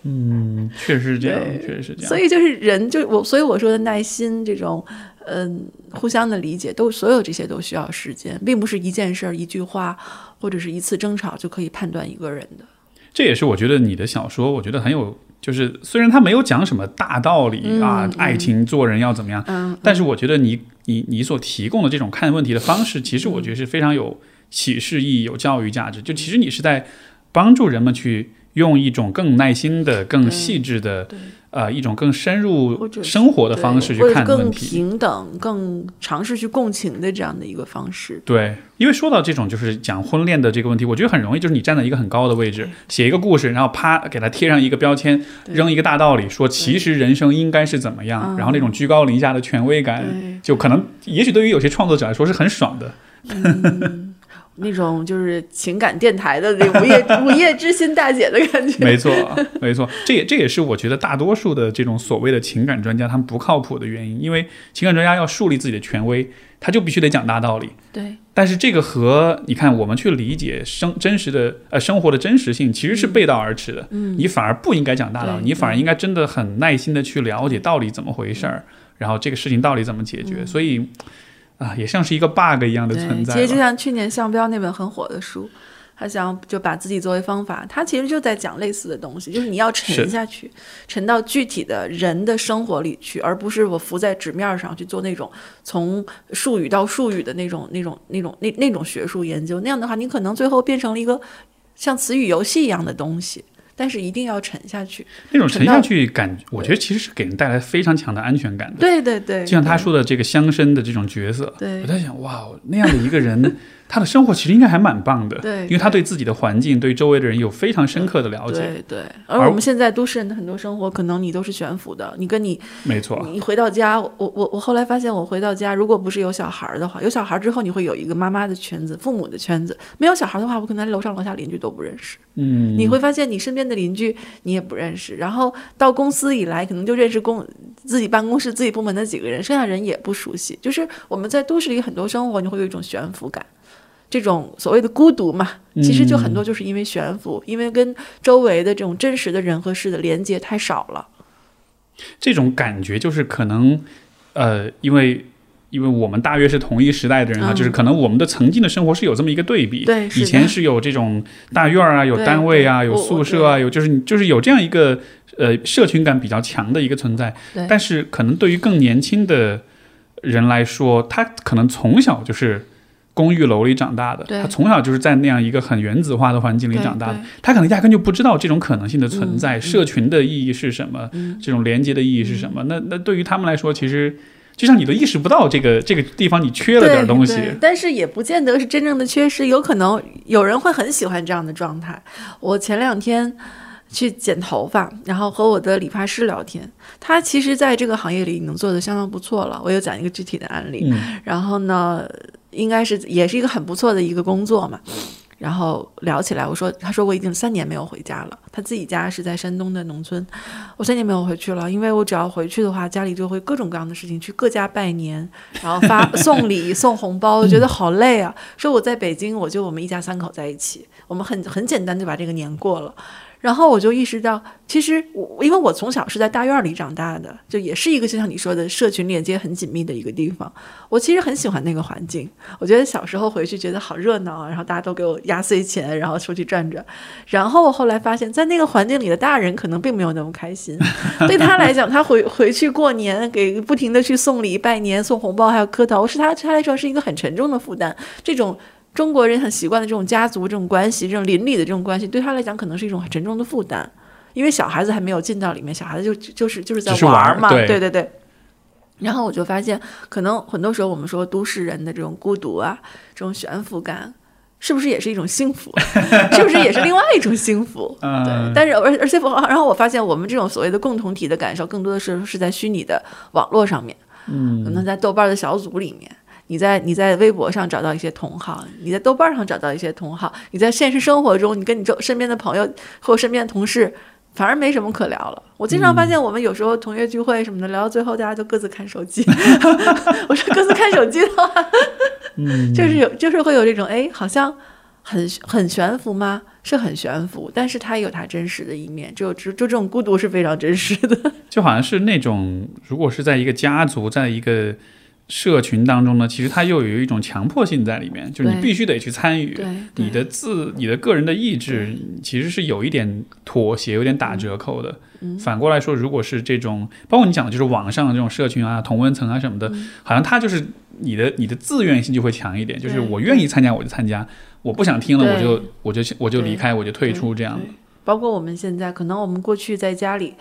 嗯，确实是这样，确实是这样。所以就是人，就我，所以我说的耐心，这种嗯互相的理解，都所有这些都需要时间，并不是一件事儿、一句话或者是一次争吵就可以判断一个人的。这也是我觉得你的小说，我觉得很有就是虽然他没有讲什么大道理嗯啊，嗯爱情做人要怎么样，嗯，但是我觉得你你你所提供的这种看问题的方式，其实我觉得是非常有启示意义、有教育价值。就其实你是在帮助人们去用一种更耐心的、更细致的呃一种更深入生活的方式去看问题。平等、更尝试去共情的这样的一个方式。对，因为说到这种就是讲婚恋的这个问题，我觉得很容易，就是你站在一个很高的位置，写一个故事，然后啪给它贴上一个标签，扔一个大道理，说其实人生应该是怎么样，嗯然后那种居高临下的权威感，就可能也许对于有些创作者来说是很爽的。嗯，那种就是情感电台的那午夜午夜之心大姐的感觉。没错，没错，这也这也是我觉得大多数的这种所谓的情感专家他们不靠谱的原因，因为情感专家要树立自己的权威，他就必须得讲大道理。对，但是这个和你看我们去理解生真实的呃生活的真实性其实是背道而驰的。嗯，你反而不应该讲大道理，你反而应该真的很耐心的去了解到底怎么回事儿，然后这个事情到底怎么解决。所以啊，也像是一个 bug 一样的存在其实就。像去年向标那本很火的书，他想就把自己作为方法，他其实就在讲类似的东西，就是你要沉下去，沉到具体的人的生活里去，而不是我浮在纸面上去做那种从术语到术语的那种、那种、那种、那那种学术研究。那样的话，你可能最后变成了一个像词语游戏一样的东西。但是一定要沉下去。那种沉下去感，我觉得其实是给人带来非常强的安全感的。对对对，就像他说的这个乡绅的这种角色，对我在想，哇，那样的一个人，他的生活其实应该还蛮棒的，对因为他对自己的环境、对周围的人有非常深刻的了解。对对，而我们现在都市人的很多生活，可能你都是悬浮的。你跟你没错，你回到家，我我我后来发现，我回到家，如果不是有小孩儿的话，有小孩儿之后，你会有一个妈妈的圈子、父母的圈子；没有小孩儿的话，我可能连楼上楼下邻居都不认识。嗯，你会发现，你身边的邻居你也不认识，然后到公司以来，可能就认识公自己办公室、自己部门的几个人，剩下人也不熟悉。就是我们在都市里很多生活，你会有一种悬浮感。这种所谓的孤独嘛，其实就很多就是因为悬浮，因为跟周围的这种真实的人和事的连接太少了。这种感觉就是可能，呃，因为因为我们大约是同一时代的人啊，嗯就是可能我们的曾经的生活是有这么一个对比。对以前是有这种大院儿啊，有单位啊，有宿舍啊，有就是你就是有这样一个呃社群感比较强的一个存在。对但是可能对于更年轻的人来说，他可能从小就是。公寓楼里长大的，他从小就是在那样一个很原子化的环境里长大的，他可能压根就不知道这种可能性的存在，社群的意义是什么，嗯。这种连接的意义是什么？那那对于他们来说，其实就像你都意识不到这个这个地方你缺了点东西，但是也不见得是真正的缺失，有可能有人会很喜欢这样的状态。我前两天去剪头发，然后和我的理发师聊天，他其实在这个行业里已经做的相当不错了。我有讲一个具体的案例，嗯然后呢，应该是也是一个很不错的一个工作嘛。然后聊起来，我说，他说我已经三年没有回家了。他自己家是在山东的农村，我三年没有回去了，因为我只要回去的话，家里就会各种各样的事情，去各家拜年，然后发 送礼、送红包，我觉得好累啊。说我在北京，我就我们一家三口在一起，我们很很简单就把这个年过了。然后我就意识到，其实我因为我从小是在大院里长大的，就也是一个就像你说的社群链接很紧密的一个地方。我其实很喜欢那个环境，我觉得小时候回去觉得好热闹啊，然后大家都给我压岁钱，然后出去转转。然后我后来发现，在那个环境里的大人可能并没有那么开心，对他来讲，他回回去过年，给不停的去送礼、拜年、送红包，还有磕头，是他他来说是一个很沉重的负担。这种中国人很习惯的这种家族这种关系，这种邻里的这种关系，对他来讲可能是一种很沉重的负担。因为小孩子还没有进到里面，小孩子就就是就是在玩嘛，对对对对。然后我就发现，可能很多时候我们说都市人的这种孤独啊，这种悬浮感，是不是也是一种幸福？是不是也是另外一种幸福？嗯对。但是而而且我，然后我发现我们这种所谓的共同体的感受，更多的是是在虚拟的网络上面，嗯，可能在豆瓣的小组里面。你在你在微博上找到一些同好，你在豆瓣上找到一些同好，你在现实生活中，你跟你周身边的朋友或身边的同事，反而没什么可聊了。我经常发现，我们有时候同学聚会什么的，聊到最后，大家都各自看手机。我说各自看手机的话，嗯 就是有就是会有这种哎，好像很很悬浮吗？是很悬浮，但是它也有它真实的一面。就就就这种孤独是非常真实的。就好像是那种，如果是在一个家族，在一个社群当中呢，其实它又有一种强迫性在里面，就是你必须得去参与。你的自你的个人的意志其实是有一点妥协，有点打折扣的。嗯。反过来说，如果是这种，包括你讲的就是网上的这种社群啊、同温层啊什么的，嗯。好像它就是你的你的自愿性就会强一点，就是我愿意参加我就参加，我不想听了我就我就我就离开，我就退出这样。的。包括我们现在，可能我们过去在家里，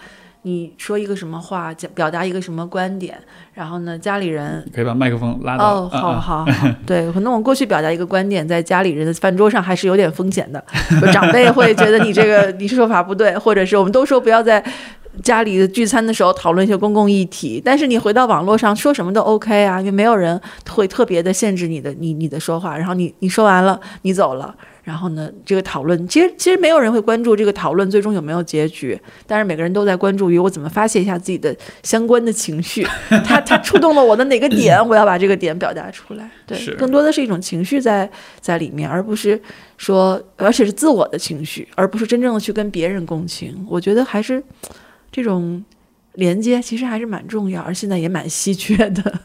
你说一个什么话，讲表达一个什么观点，然后呢，家里人可以把麦克风拉到。哦，好好好，对，可能我们过去表达一个观点，在家里人的饭桌上还是有点风险的，就长辈会觉得你这个 你说法不对，或者是我们都说不要在家里的聚餐的时候讨论一些公共议题，但是你回到网络上说什么都 OK 啊，因为没有人会特别的限制你的你你的说话，然后你你说完了，你走了。然后呢，这个讨论其实其实没有人会关注这个讨论最终有没有结局，但是每个人都在关注于我怎么发泄一下自己的相关的情绪，他他触动了我的哪个点，我要把这个点表达出来。对，更多的是一种情绪在在里面，而不是说，而且是自我的情绪，而不是真正的去跟别人共情。我觉得还是这种连接其实还是蛮重要，而现在也蛮稀缺的。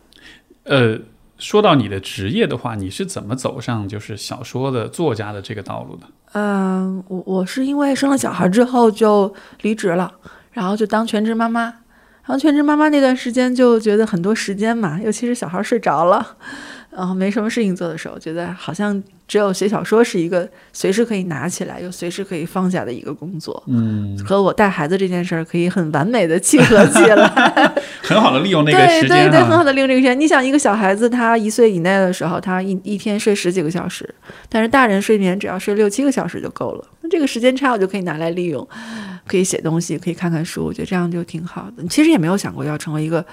呃，说到你的职业的话，你是怎么走上就是小说的作家的这个道路的？嗯，我我是因为生了小孩之后就离职了，然后就当全职妈妈。然后全职妈妈那段时间就觉得很多时间嘛，尤其是小孩睡着了，然后没什么事情做的时候，觉得好像只有写小说是一个随时可以拿起来又随时可以放下的一个工作，嗯，和我带孩子这件事儿可以很完美的契合起来。很好的利用那个时间对对对，很。好的利用这个时间。你想，一个小孩子他一岁以内的时候，他一一天睡十几个小时，但是大人睡眠只要睡六七个小时就够了。那这个时间差我就可以拿来利用，可以写东西，可以看看书，我觉得这样就挺好的。其实也没有想过要成为一个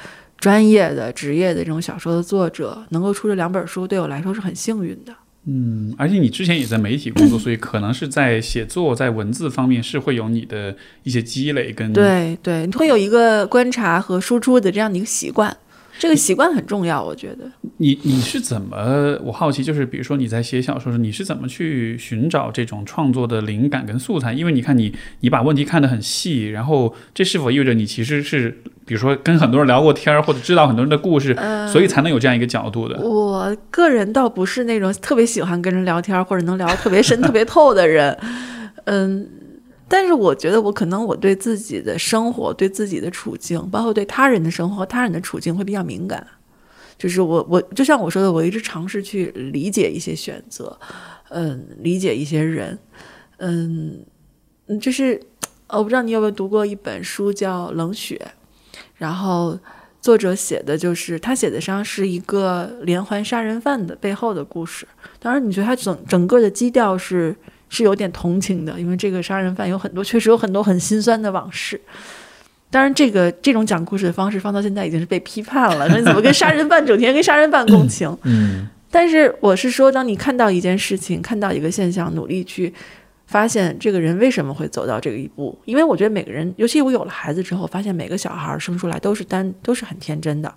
专业的、职业的这种小说的作者，能够出这两本书，对我来说是很幸运的。嗯，而且你之前也在媒体工作，所以可能是在写作、在文字方面是会有你的一些积累跟。对对，你会有一个观察和输出的这样的一个习惯。这个习惯很重要，我觉得。你你是怎么？我好奇，就是比如说你在写小说时，你是怎么去寻找这种创作的灵感跟素材？因为你看你你把问题看得很细，然后这是否意味着你其实是比如说跟很多人聊过天儿，或者知道很多人的故事，嗯所以才能有这样一个角度的？我个人倒不是那种特别喜欢跟人聊天或者能聊得特别深、特别透的人，嗯，但是我觉得我可能我对自己的生活、对自己的处境，包括对他人的生活、他人的处境会比较敏感。就是我我就像我说的，我一直尝试去理解一些选择，嗯，理解一些人，嗯，嗯就是我不知道你有没有读过一本书叫《冷血》，然后作者写的就是他写的实际上是一个连环杀人犯的背后的故事。当然，你觉得他整整个的基调是是有点同情的，因为这个杀人犯有很多确实有很多很心酸的往事。当然，这个这种讲故事的方式放到现在已经是被批判了。说你怎么跟杀人犯整天跟杀人犯共情？嗯但是我是说，当你看到一件事情，看到一个现象，努力去发现这个人为什么会走到这个一步，因为我觉得每个人，尤其我有了孩子之后，发现每个小孩生出来都是单都是很天真的，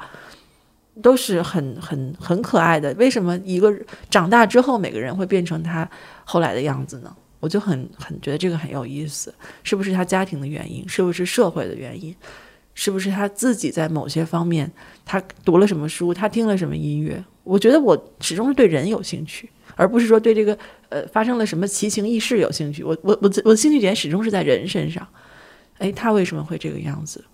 都是很很很可爱的。为什么一个长大之后，每个人会变成他后来的样子呢？我就很很觉得这个很有意思，是不是他家庭的原因？是不是社会的原因？是不是他自己在某些方面，他读了什么书，他听了什么音乐？我觉得我始终是对人有兴趣，而不是说对这个呃发生了什么奇情异事有兴趣。我我我我的兴趣点始终是在人身上。哎，他为什么会这个样子？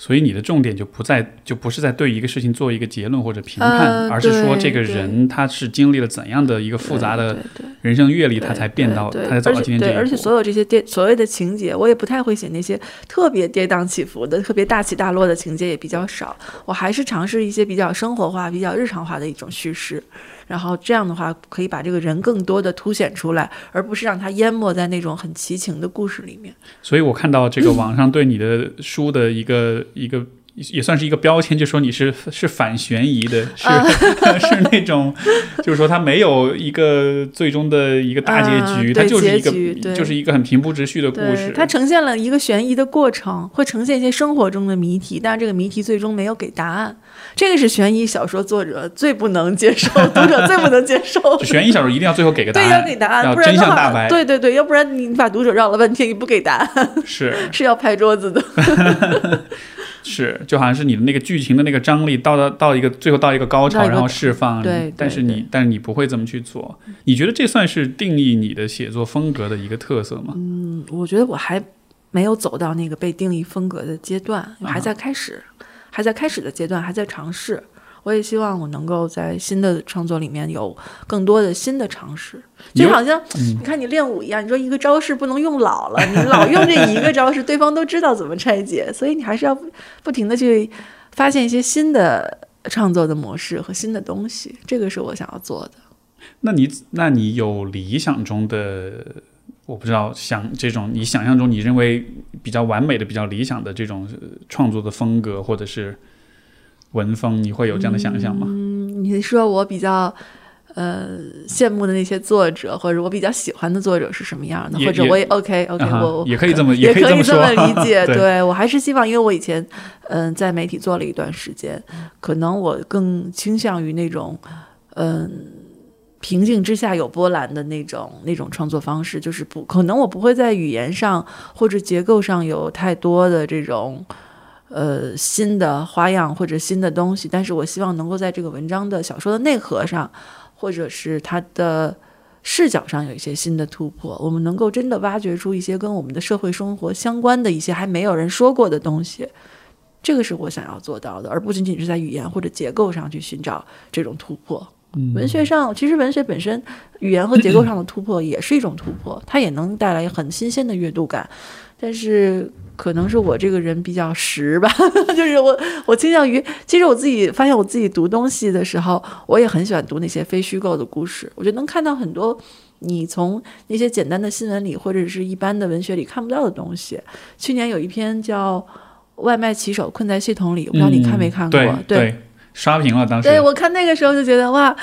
所以你的重点就不在，就不是在对一个事情做一个结论或者评判，呃而是说这个人他是经历了怎样的一个复杂的人生阅历，他才变到，他才走到今天这一步。而且所有这些跌所谓的情节，我也不太会写那些特别跌宕起伏的、特别大起大落的情节，也比较少。我还是尝试一些比较生活化、比较日常化的一种叙事，然后这样的话可以把这个人更多的凸显出来，而不是让他淹没在那种很奇情的故事里面。所以我看到这个网上对你的书的一个一个。也算是一个标签，就说你是是反悬疑的，是、啊是那种，就是说它没有一个最终的一个大结局，它就是一个就是一个很平铺直叙的故，事。它呈现了一个悬疑的过程，会呈现一些生活中的谜题，但是这个谜题最终没有给答案。这个是悬疑小说作者最不能接受，读者最不能接受。悬疑小说一定要最后给个 答案对，案，要给答案，不然的话，相大白。对对对，要不然你把读者绕了半天，你不给答案，是，是要拍桌子的。是，就好像是你的那个剧情的那个张力到到到一个最后到一个高潮，然后释放。对但是你但是你不会这么去做。你觉得这算是定义你的写作风格的一个特色吗？嗯，我觉得我还没有走到那个被定义风格的阶段，还在开始，还在开始的阶段，还在尝试。我也希望我能够在新的创作里面有更多的新的尝试，就好像嗯你看你练武一样，你说一个招式不能用老了，你老用这一个招式，对方都知道怎么拆解，所以你还是要不不停的去发现一些新的创作的模式和新的东西，这个是我想要做的。那你那你有理想中的，我不知道想这种你想象中你认为比较完美的、比较理想的这种呃创作的风格或者是文风，你会有这样的想象吗？嗯，你说我比较呃羡慕的那些作者，或者我比较喜欢的作者是什么样的，或者我也 OK OK，、啊我也可以这么也可以这么理解。对对我还是希望，因为我以前嗯、在媒体做了一段时间，可能我更倾向于那种嗯。平静之下有波澜的那种那种创作方式，就是不可能我不会在语言上或者结构上有太多的这种呃新的花样或者新的东西，但是我希望能够在这个文章的小说的内核上，或者是它的视角上有一些新的突破，我们能够真的挖掘出一些跟我们的社会生活相关的一些还没有人说过的东西。这个是我想要做到的，而不仅仅是在语言或者结构上去寻找这种突破。文学上，其实文学本身语言和结构上的突破也是一种突破，它也能带来很新鲜的阅读感。但是可能是我这个人比较实吧，就是我我倾向于，其实我自己发现我自己读东西的时候，我也很喜欢读那些非虚构的故事，我觉得能看到很多你从那些简单的新闻里或者是一般的文学里看不到的东西。去年有一篇叫《外卖骑手困在系统里》，我不知道你看没看过？嗯对刷屏了当时。对我看那个时候就觉得哇，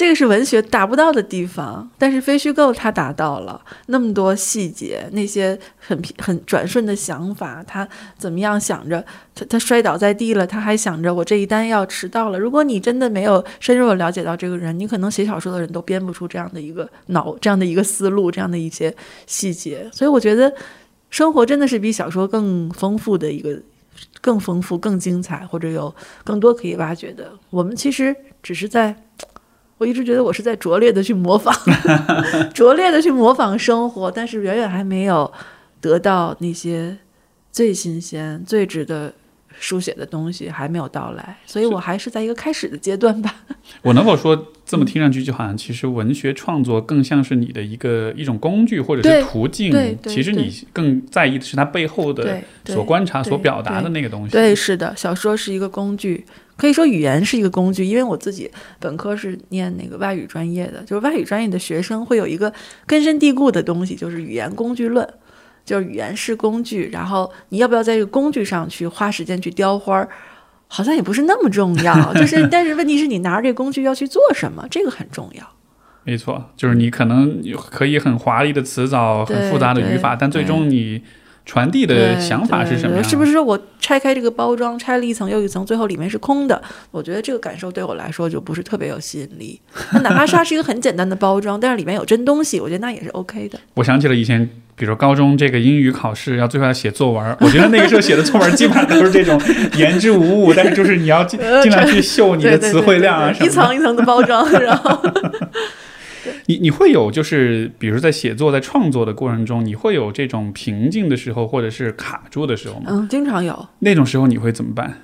这个是文学达不到的地方，但是非虚构它达到了那么多细节，那些很很转瞬的想法，他怎么样想着，他他摔倒在地了，他还想着我这一单要迟到了。如果你真的没有深入的了解到这个人，你可能写小说的人都编不出这样的一个脑这样的一个思路，这样的一些细节。所以我觉得生活真的是比小说更丰富的一个。更丰富、更精彩，或者有更多可以挖掘的。我们其实只是在，我一直觉得我是在拙劣的去模仿，拙劣的去模仿生活，但是远远还没有得到那些最新鲜、最值得书写的东西，还没有到来。所以我还是在一个开始的阶段吧。我能否说这么听上去就好像其实文学创作更像是你的一个一种工具或者是途径对，其实你更在意的是它背后的所观察、所表达的那个东西。对，是的，小说是一个工具，可以说语言是一个工具。因为我自己本科是念那个外语专业的，就是外语专业的学生会有一个根深蒂固的东西，就是语言工具论，就是语言是工具，然后你要不要在这个工具上去花时间去雕花儿，好像也不是那么重要。就是，但是问题是你拿着这个工具要去做什么，这个很重要。没错，就是你可能可以很华丽的词藻、很复杂的语法，但最终你传递的想法是什么样？是不是说我拆开这个包装，拆了一层又一层，最后里面是空的？我觉得这个感受对我来说就不是特别有吸引力。那哪怕是它是一个很简单的包装，但是里面有真东西，我觉得那也是 OK 的。我想起了以前，比如说高中这个英语考试要最后要写作文，我觉得那个时候写的作文基本上都是这种言之无物，但是就是你要尽尽量去秀你的词汇量啊什么的。一层一层的包装，然后你你会有就是，比如在写作、在创作的过程中，你会有这种瓶颈的时候，或者是卡住的时候吗？嗯，经常有那种时候你会怎么办？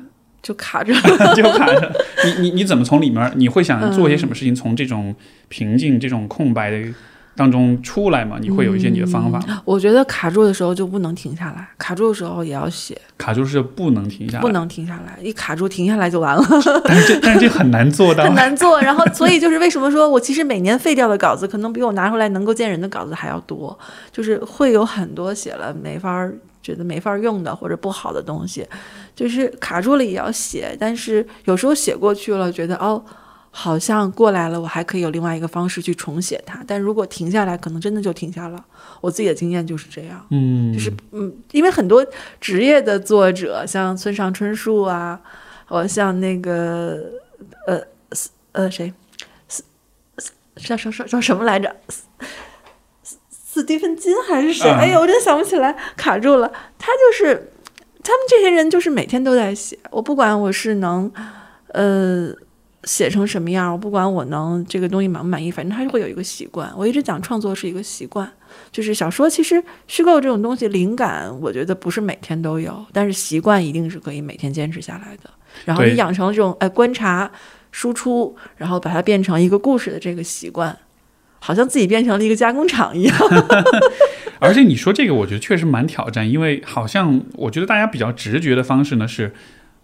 就卡着。就卡着。你你你怎么从里面？你会想做些什么事情，从这种瓶颈、这种空白的当中出来嘛？你会有一些你的方法吗？我觉得卡住的时候就不能停下来，卡住的时候也要写，卡住是不能停下来，不。能停下来，一卡住停下来就完了。但是这 但是这很难做到很。难做。然后，所以就是为什么说我其实每年废掉的稿子，可能比我拿出来能够见人的稿子还要多，就是会有很多写了没法儿觉得没法儿用的或者不好的东西，就是卡住了也要写，但是有时候写过去了，觉得哦。好像过来了，我还可以有另外一个方式去重写它。但如果停下来，可能真的就停下了。我自己的经验就是这样。嗯，就是嗯，因为很多职业的作者，像村上春树啊，我像那个呃呃谁，叫叫叫叫什么来着？斯蒂芬金还是谁？啊哎呀，我真想不起来，卡住了。他就是他们这些人就是每天都在写，我不管我是能，呃，写成什么样，我不管我能这个东西满不满意，反正他就会有一个习惯。我一直讲创作是一个习惯，就是小说其实虚构这种东西，灵感我觉得不是每天都有，但是习惯一定是可以每天坚持下来的。然后你养成这种哎观察、输出，然后把它变成一个故事的这个习惯，好像自己变成了一个加工厂一样。而且你说这个，我觉得确实蛮挑战，因为好像我觉得大家比较直觉的方式呢，是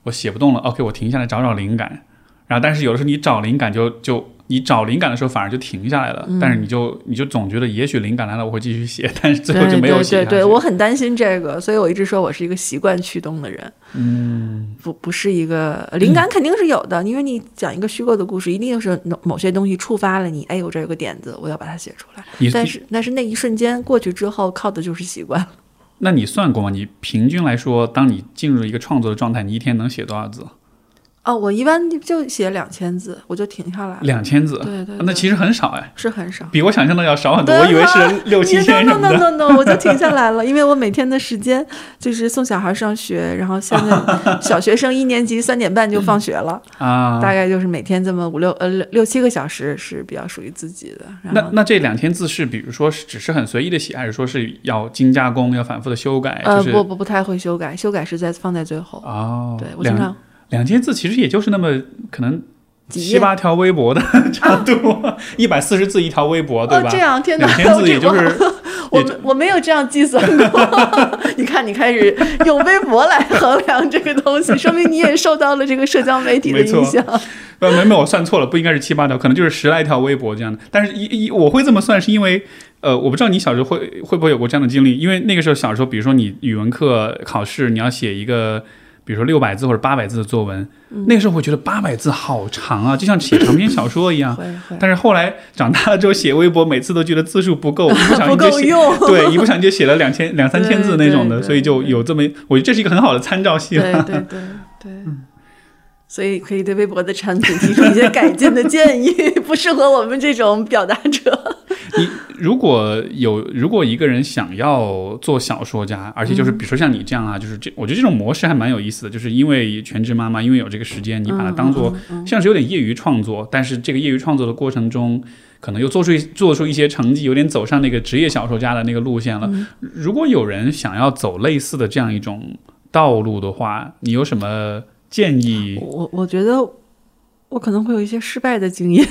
我写不动了，OK，我停下来找找灵感。然后，但是有的时候你找灵感就就你找灵感的时候反而就停下来了，嗯但是你就你就总觉得也许灵感来了我会继续写，但是最后就没有对对对，写下去我很担心这个，所以我一直说我是一个习惯驱动的人。嗯，不不是一个灵感肯定是有的，因为你讲一个虚构的故事，一定是某某些东西触发了你，哎，我这有个点子，我要把它写出来。但是但是那一瞬间过去之后，靠的就是习惯。那你算过吗？你平均来说，当你进入一个创作的状态，你一天能写多少字？哦，我一般就写两千字，我就停下来了。两千字，对对，那其实很少哎，是很少。比我想象的要少很多。对我以为啊是六七千什 no 么 no。no no，我就停下来了，因为我每天的时间就是送小孩上学，然后现在 小学生一年级三点半就放学了，啊，大概就是每天这么五六呃六六七个小时是比较属于自己的。然后那那这两千字是，比如说是只是很随意的写，还是说是要精加工，要反复的修改？呃就是不不不太会修改，修改是在放在最后。哦，对我经常两两千字其实也就是那么可能七八条微博的 差不多，一百四十字一条微博，对吧？哦这样天哪，两千字也就是我我没有这样计算过。你看，你开始用微博来衡量这个东西，说明你也受到了这个社交媒体的影响。呃，没没，我算错了，不应该是七八条，可能就是十来条微博这样的。但是一一我会这么算，是因为呃，我不知道你小时候会会不会有过这样的经历，因为那个时候小时候，比如说你语文课考试，你要写一个。比如说六百字或者八百字的作文，嗯那个时候会觉得八百字好长啊，就像写长篇小说一样。但是后来长大了之后写微博，每次都觉得字数不够，一不小心就写，够用。对，一不小心就写了两千 两三千字那种的，所以就有这么，我觉得这是一个很好的参照系了。对对对对。所以可以对微博的产品提出一些改进的建议，不适合我们这种表达者。你如果有如果一个人想要做小说家，而且就是比如说像你这样啊，就是这，我觉得这种模式还蛮有意思的，就是因为全职妈妈，因为有这个时间，你把它当做像是有点业余创作，但是这个业余创作的过程中，可能又做出做出一些成绩，有点走上那个职业小说家的那个路线了。如果有人想要走类似的这样一种道路的话，你有什么建议？我我觉得我可能会有一些失败的经验，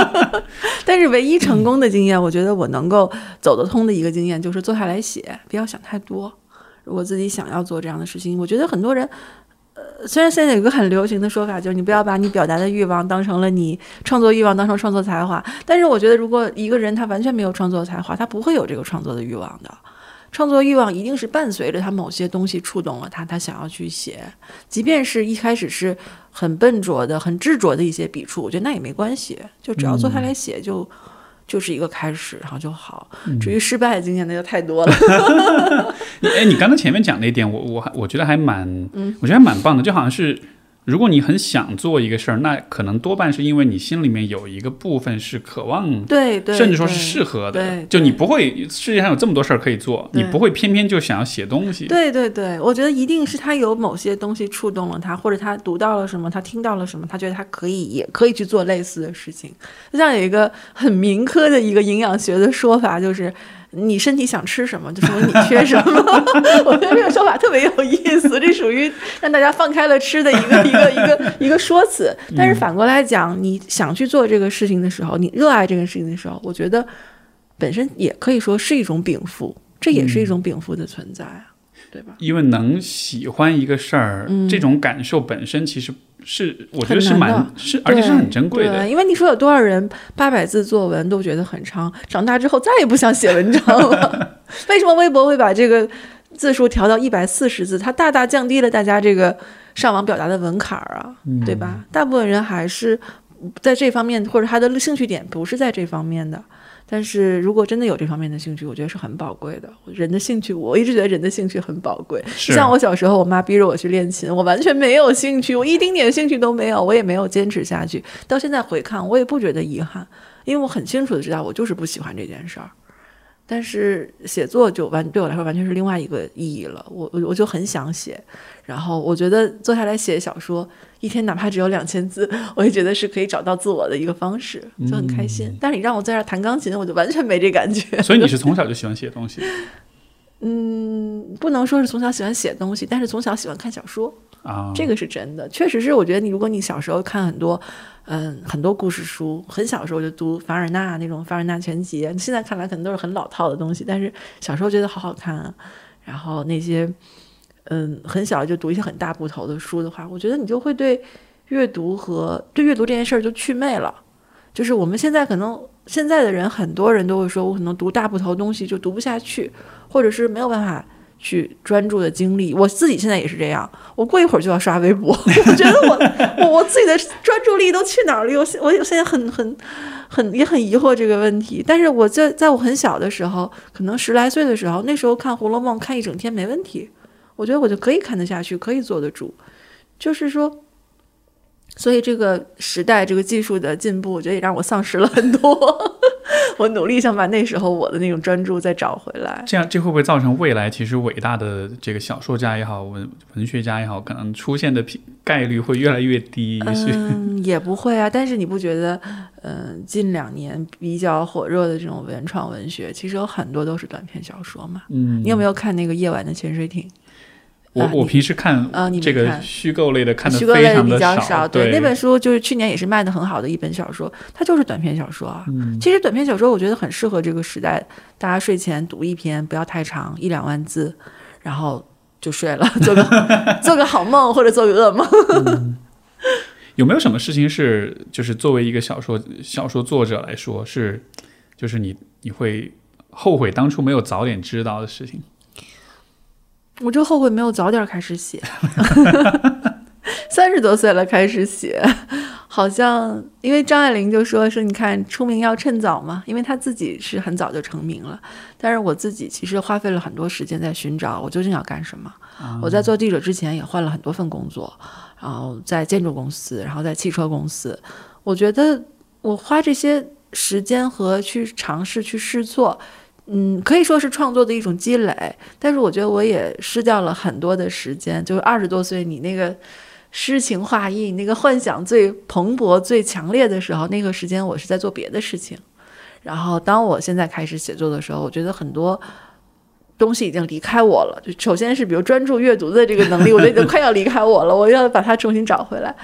但是唯一成功的经验，我觉得我能够走得通的一个经验就是坐下来写，不要想太多。如果自己想要做这样的事情，我觉得很多人。呃，虽然现在有一个很流行的说法，就是你不要把你表达的欲望当成了你创作欲望，当成创作才华。但是我觉得，如果一个人他完全没有创作才华，他不会有这个创作的欲望的。创作欲望一定是伴随着他某些东西触动了他，他想要去写，即便是一开始是很笨拙的、很执着的一些笔触，我觉得那也没关系，就只要坐下来写就。就是一个开始，然后就好。至于失败的经验，那就太多了。你 哎，你刚才前面讲那一点，我我还我觉得还蛮，嗯我觉得还蛮棒的，就好像是。如果你很想做一个事儿，那可能多半是因为你心里面有一个部分是渴望，对对，甚至说是适合的。对就你不会世界上有这么多事儿可以做，你不会偏偏就想要写东西。对对对，我觉得一定是他有某些东西触动了他，或者他读到了什么，他听到了什么，他觉得他可以也可以去做类似的事情。就像有一个很民科的一个营养学的说法，就是你身体想吃什么，就说明你缺什么。我觉得这个说法特别有意思，这属于让大家放开了吃的一个一个一个一个说辞。但是反过来讲，你想去做这个事情的时候，你热爱这个事情的时候，我觉得本身也可以说是一种禀赋，这也是一种禀赋的存在啊，对吧？因为能喜欢一个事儿，嗯这种感受本身其实是我觉得是蛮是，而且是很珍贵的。因为你说有多少人八百字作文都觉得很长，长大之后再也不想写文章了。为什么微博会把这个字数调到一百四十字？它大大降低了大家这个上网表达的门槛儿啊，嗯对吧？大部分人还是在这方面，或者他的兴趣点不是在这方面的。但是如果真的有这方面的兴趣，我觉得是很宝贵的。人的兴趣，我一直觉得人的兴趣很宝贵。像我小时候，我妈逼着我去练琴，我完全没有兴趣，我一丁点兴趣都没有，我也没有坚持下去。到现在回看，我也不觉得遗憾，因为我很清楚的知道，我就是不喜欢这件事儿。但是写作就完对我来说完全是另外一个意义了。我我我就很想写，然后我觉得坐下来写小说，一天哪怕只有两千字，我也觉得是可以找到自我的一个方式，就很开心。但是你让我在这儿弹钢琴，我就完全没这感觉。所以你是从小就喜欢写东西？嗯，不能说是从小喜欢写东西，但是从小喜欢看小说啊，这个是真的。确实是，我觉得你如果你小时候看很多，嗯，很多故事书，很小时候就读凡尔纳那种凡尔纳全集，现在看来可能都是很老套的东西，但是小时候觉得好好看啊。然后那些，嗯，很小就读一些很大部头的书的话，我觉得你就会对阅读和对阅读这件事儿就祛魅了。就是我们现在可能现在的人，很多人都会说，我可能读大部头东西就读不下去。或者是没有办法去专注的精力，我自己现在也是这样。我过一会儿就要刷微博，我觉得我我我自己的专注力都去哪儿了？我我现在很很很也很疑惑这个问题。但是我在在我很小的时候，可能十来岁的时候，那时候看《红楼梦》看一整天没问题，我觉得我就可以看得下去，可以坐得住。就是说。所以这个时代，这个技术的进步，我觉得也让我丧失了很多。我努力想把那时候我的那种专注再找回来。这样，这会不会造成未来其实伟大的这个小说家也好，文文学家也好，可能出现的概率会越来越低？也许 也不会啊。但是你不觉得，嗯，近两年比较火热的这种原创文学，其实有很多都是短篇小说嘛？嗯，你有没有看那个《夜晚的潜水艇》？我我平时看啊，你这个虚构类的看的虚构类的比较少。对，那本书就是去年也是卖的很好的一本小说，它就是短篇小说啊。其实短篇小说我觉得很适合这个时代，大家睡前读一篇，不要太长，一两万字，然后就睡了，做个做个好梦或者做个噩梦。有没有什么事情是，就是作为一个小说小说作者来说，是就是你你会后悔当初没有早点知道的事情？我就后悔没有早点开始写，三十多岁了开始写，好像因为张爱玲就说说你看出名要趁早嘛，因为她自己是很早就成名了，但是我自己其实花费了很多时间在寻找我究竟要干什么。我在做记者之前也换了很多份工作，然后在建筑公司，然后在汽车公司，我觉得我花这些时间和去尝试去试错。嗯，可以说是创作的一种积累，但是我觉得我也失掉了很多的时间。就是二十多岁，你那个诗情画意、那个幻想最蓬勃、最强烈的时候，那个时间我是在做别的事情。然后，当我现在开始写作的时候，我觉得很多东西已经离开我了。就首先是比如专注阅读的这个能力，我觉得已经快要离开我了，我要把它重新找回来。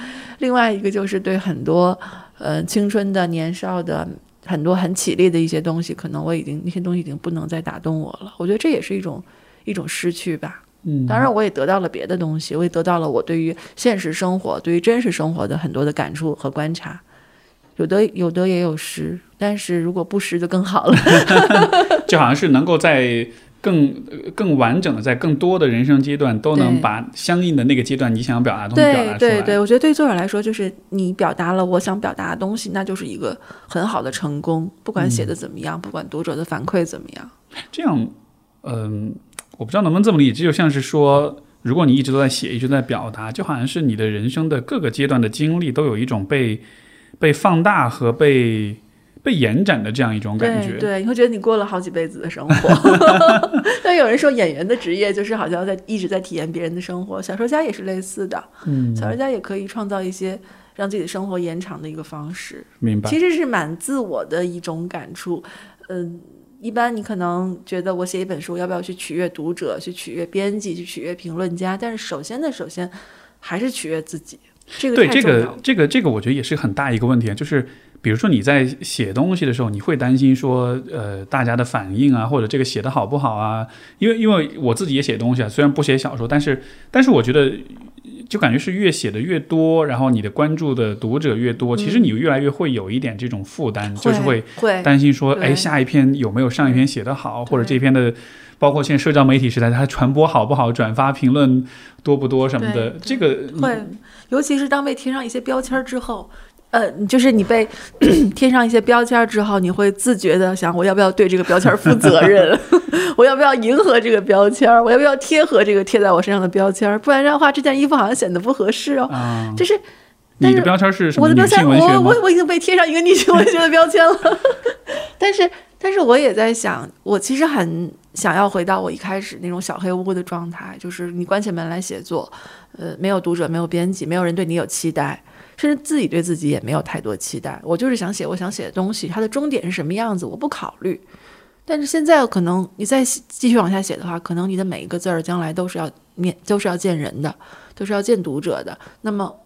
另外一个就是对很多呃青春的、年少的。很多很绮丽的一些东西，可能我已经那些东西已经不能再打动我了。我觉得这也是一种一种失去吧。嗯，当然我也得到了别的东西，我也得到了我对于现实生活、对于真实生活的很多的感触和观察。有得有得也有失，但是如果不失就更好了。就好像是能够在。更更完整的，在更多的人生阶段，都能把相应的那个阶段你想表达的东西表达出来。对对对，我觉得对于作者来说，就是你表达了我想表达的东西，那就是一个很好的成功。不管写的怎么样，不管读者的反馈怎么样。这样，嗯，我不知道能不能这么理解，这就像是说，如果你一直都在写，一直在表达，就好像是你的人生的各个阶段的经历都有一种被被放大和被。被延展的这样一种感觉，对，你会觉得你过了好几辈子的生活。但有人说，演员的职业就是好像在一直在体验别人的生活，小说家也是类似的。嗯，小说家也可以创造一些让自己的生活延长的一个方式。明白，其实是蛮自我的一种感触。嗯，一般你可能觉得我写一本书，要不要去取悦读者，去取悦编辑，去取悦评论家？但是首先的首先还是取悦自己。这个对这个这个这个，我觉得也是很大一个问题，就是。比如说你在写东西的时候，你会担心说，呃，大家的反应啊，或者这个写的好不好啊？因为因为我自己也写东西啊，虽然不写小说，但是但是我觉得，就感觉是越写的越多，然后你的关注的读者越多，其实你越来越会有一点这种负担，就是会担心说，哎，下一篇有没有上一篇写的好，或者这篇的，包括现在社交媒体时代，它传播好不好，转发评论多不多什么的，这个会，尤其是当被贴上一些标签之后。呃，就是你被 贴上一些标签之后，你会自觉的想，我要不要对这个标签负责任？我要不要迎合这个标签？我要不要贴合这个贴在我身上的标签？不然的话，这件衣服好像显得不合适哦。就是，你的标签是什么？我的标签，我我我已经被贴上一个女性文学的标签了。但是，但是我也在想，我其实很想要回到我一开始那种小黑屋的状态，就是你关起门来写作，呃，没有读者，没有编辑，没有人对你有期待，甚至自己对自己也没有太多期待。我就是想写我想写的东西，它的终点是什么样子，我不考虑。但是现在可能你再继续往下写的话，可能你的每一个字儿将来都是要面，都是要见人的，都是要见读者的。那么。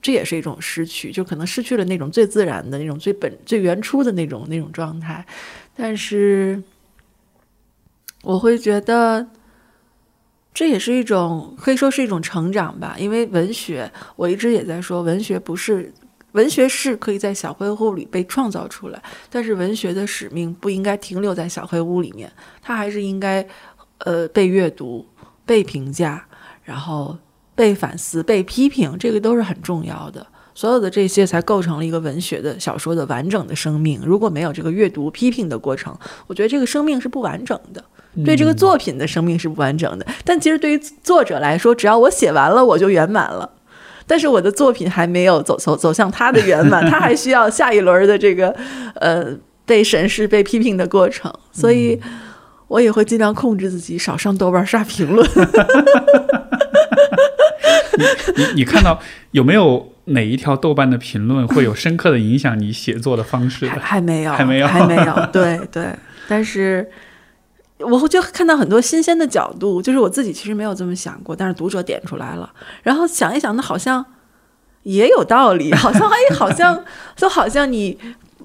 这也是一种失去，就可能失去了那种最自然的那种最本最原初的那种那种状态。但是，我会觉得这也是一种可以说是一种成长吧。因为文学，我一直也在说，文学不是文学是可以在小黑屋里被创造出来，但是文学的使命不应该停留在小黑屋里面，它还是应该呃被阅读、被评价，然后。被反思、被批评，这个都是很重要的。所有的这些才构成了一个文学的小说的完整的生命。如果没有这个阅读、批评的过程，我觉得这个生命是不完整的，对这个作品的生命是不完整的。但其实对于作者来说，只要我写完了，我就圆满了。但是我的作品还没有走走走向他的圆满，他还需要下一轮的这个呃被审视、被批评的过程。所以我也会尽量控制自己，少上豆瓣刷评论。你你看到有没有哪一条豆瓣的评论会有深刻的影响你写作的方式？还没有，还没有，还没有。对对，但是我会就看到很多新鲜的角度，就是我自己其实没有这么想过，但是读者点出来了，然后想一想，那好像也有道理，好像哎，好像 就好像你。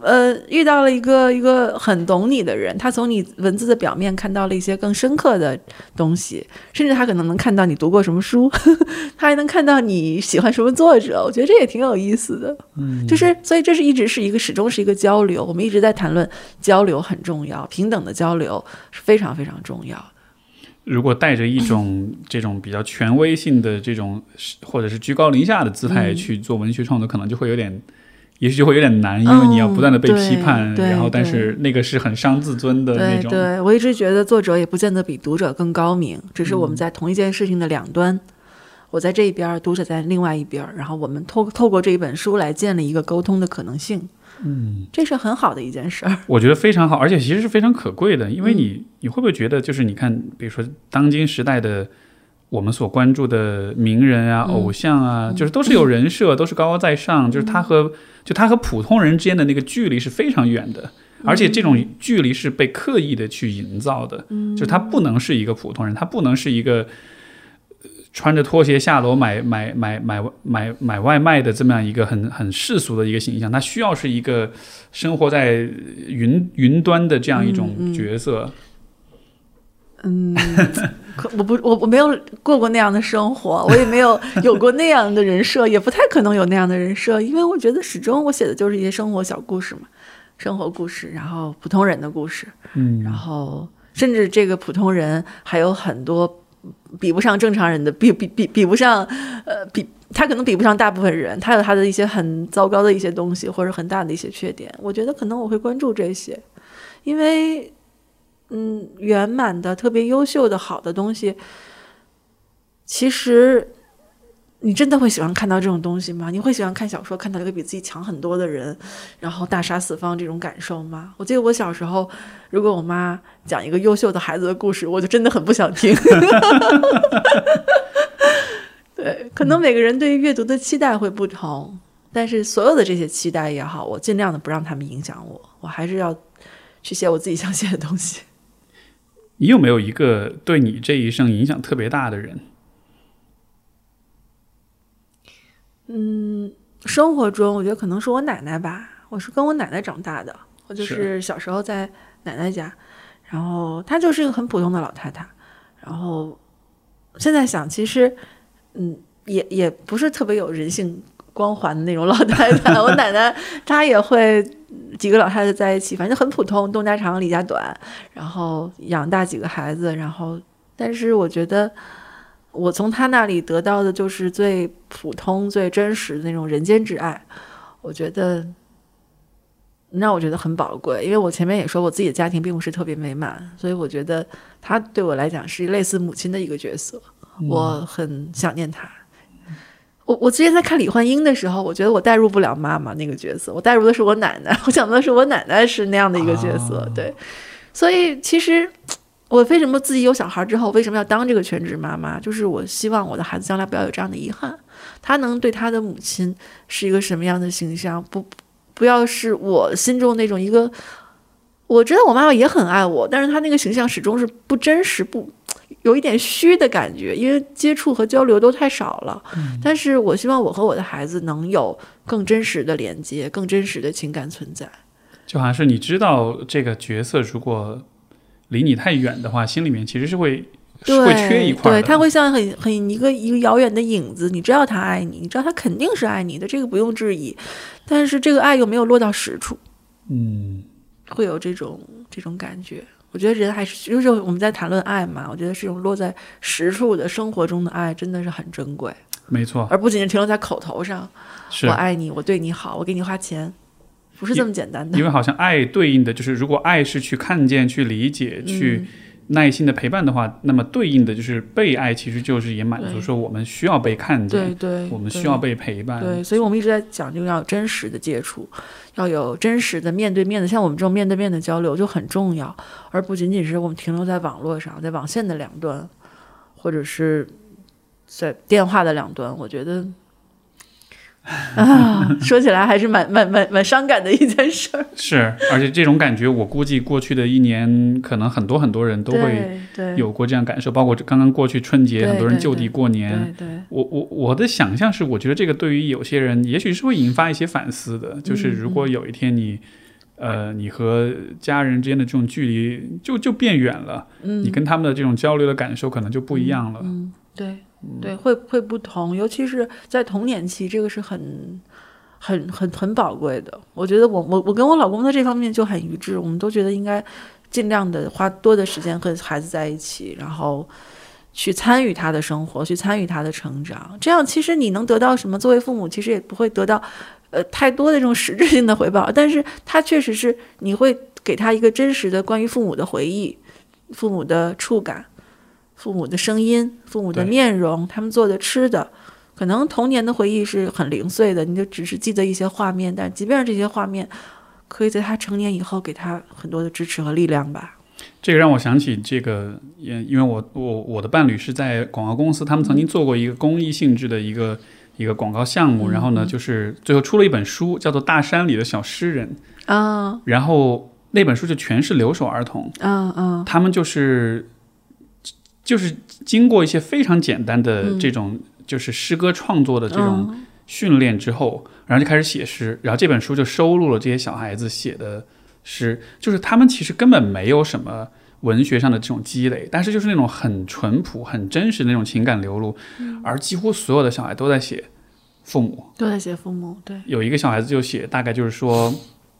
呃，遇到了一个一个很懂你的人，他从你文字的表面看到了一些更深刻的东西，甚至他可能能看到你读过什么书，他还能看到你喜欢什么作者。我觉得这也挺有意思的。嗯，就是所以这是一直是一个始终是一个交流，我们一直在谈论交流很重要，平等的交流是非常非常重要的。如果带着一种 这种比较权威性的这种或者是居高临下的姿态去做文学创作，可能就会有点。也许就会有点难，因为你要不断的被批判，然后但是那个是很伤自尊的那种。对我一直觉得作者也不见得比读者更高明，只是我们在同一件事情的两端，我在这一边，读者在另外一边，然后我们透透过这一本书来建立一个沟通的可能性。嗯，这是很好的一件事儿，我觉得非常好，而且其实是非常可贵的，因为你你会不会觉得，就是你看，比如说当今时代的。我们所关注的名人啊、偶像啊，就是都是有人设，都是高高在上，就是他和就他和普通人之间的那个距离是非常远的，而且这种距离是被刻意的去营造的，就是他不能是一个普通人，他不能是一个穿着拖鞋下楼买买买买买买外卖的这么样一个很很世俗的一个形象，他需要是一个生活在云云端的这样一种角色。嗯，可我不我我没有过过那样的生活，我也没有有过那样的人设，也不太可能有那样的人设，因为我觉得始终我写的就是一些生活小故事嘛，生活故事，然后普通人的故事，嗯，然后甚至这个普通人还有很多比不上正常人的，比比比比不上，呃，比他可能比不上大部分人，他有他的一些很糟糕的一些东西，或者很大的一些缺点，我觉得可能我会关注这些，因为。嗯，圆满的、特别优秀的、好的东西，其实你真的会喜欢看到这种东西吗？你会喜欢看小说，看到一个比自己强很多的人，然后大杀四方这种感受吗？我记得我小时候，如果我妈讲一个优秀的孩子的故事，我就真的很不想听。对，可能每个人对于阅读的期待会不同，但是所有的这些期待也好，我尽量的不让他们影响我，我还是要去写我自己想写的东西。你有没有一个对你这一生影响特别大的人？嗯，生活中我觉得可能是我奶奶吧。我是跟我奶奶长大的，我就是小时候在奶奶家，然后她就是一个很普通的老太太。然后现在想，其实嗯，也也不是特别有人性光环的那种老太太。我奶奶她也会。几个老太太在一起，反正很普通，东家长李家短，然后养大几个孩子，然后，但是我觉得我从他那里得到的就是最普通、最真实的那种人间之爱，我觉得让我觉得很宝贵。因为我前面也说，我自己的家庭并不是特别美满，所以我觉得他对我来讲是类似母亲的一个角色，我很想念他。我我之前在看李焕英的时候，我觉得我代入不了妈妈那个角色，我代入的是我奶奶，我想的是我奶奶是那样的一个角色，啊对，所以其实我为什么自己有小孩之后为什么要当这个全职妈妈，就是我希望我的孩子将来不要有这样的遗憾，他能对他的母亲是一个什么样的形象，不不要是我心中那种一个。我知道我妈妈也很爱我，但是她那个形象始终是不真实、不有一点虚的感觉，因为接触和交流都太少了。但是我希望我和我的孩子能有更真实的连接，更真实的情感存在。就好像是你知道这个角色如果离你太远的话，心里面其实是会会缺一块的。对，他会像很很一个一个遥远的影子，你知道他爱你，你知道他肯定是爱你的，这个不用质疑。但是这个爱又没有落到实处，嗯，会有这种这种感觉。我觉得人还是就是我们在谈论爱嘛，我觉得这种落在实处的生活中的爱真的是很珍贵，没错，而不仅仅停留在口头上。是我爱你，我对你好，我给你花钱，不是这么简单的。因为好像爱对应的就是，如果爱是去看见、去理解、去嗯耐心的陪伴的话，那么对应的就是被爱，其实就是也满足说我们需要被看见，对对，我们需要被陪伴。对，所以我们一直在讲，就要有真实的接触，要有真实的面对面的，像我们这种面对面的交流就很重要，而不仅仅是我们停留在网络上，在网线的两端，或者是在电话的两端。我觉得啊，说起来还是蛮蛮蛮蛮伤感的一件事儿。是，而且这种感觉，我估计过去的一年，可能很多很多人都会有过这样感受，包括刚刚过去春节，很多人就地过年。对对我我我的想象是，我觉得这个对于有些人，也许是会引发一些反思的。就是嗯如果有一天你，呃，你和家人之间的这种距离就就变远了，嗯，你跟他们的这种交流的感受可能就不一样了。嗯，对对，会会不同，尤其是在童年期，这个是很。很很很宝贵的，我觉得我我我跟我老公在这方面就很一致，我们都觉得应该尽量的花多的时间和孩子在一起，然后去参与他的生活，去参与他的成长。这样其实你能得到什么？作为父母，其实也不会得到呃太多的这种实质性的回报，但是他确实是你会给他一个真实的关于父母的回忆，父母的触感。父母的声音、父母的面容、他们做的吃的，可能童年的回忆是很零碎的，你就只是记得一些画面，但即便是这些画面，可以在他成年以后给他很多的支持和力量吧。这个让我想起这个，也因为我我我的伴侣是在广告公司，他们曾经做过一个公益性质的一个一个广告项目，然后呢，就是最后出了一本书，叫做《大山里的小诗人》，啊然后那本书就全是留守儿童，啊啊！他们就是就是经过一些非常简单的嗯。这种就是诗歌创作的这种嗯。训练之后，然后就开始写诗，然后这本书就收录了这些小孩子写的诗，就是他们其实根本没有什么文学上的这种积累，但是就是那种很淳朴、很真实的那种情感流露，而几乎所有的小孩都在写父母。都在写父母，对，有一个小孩子就写，大概就是说，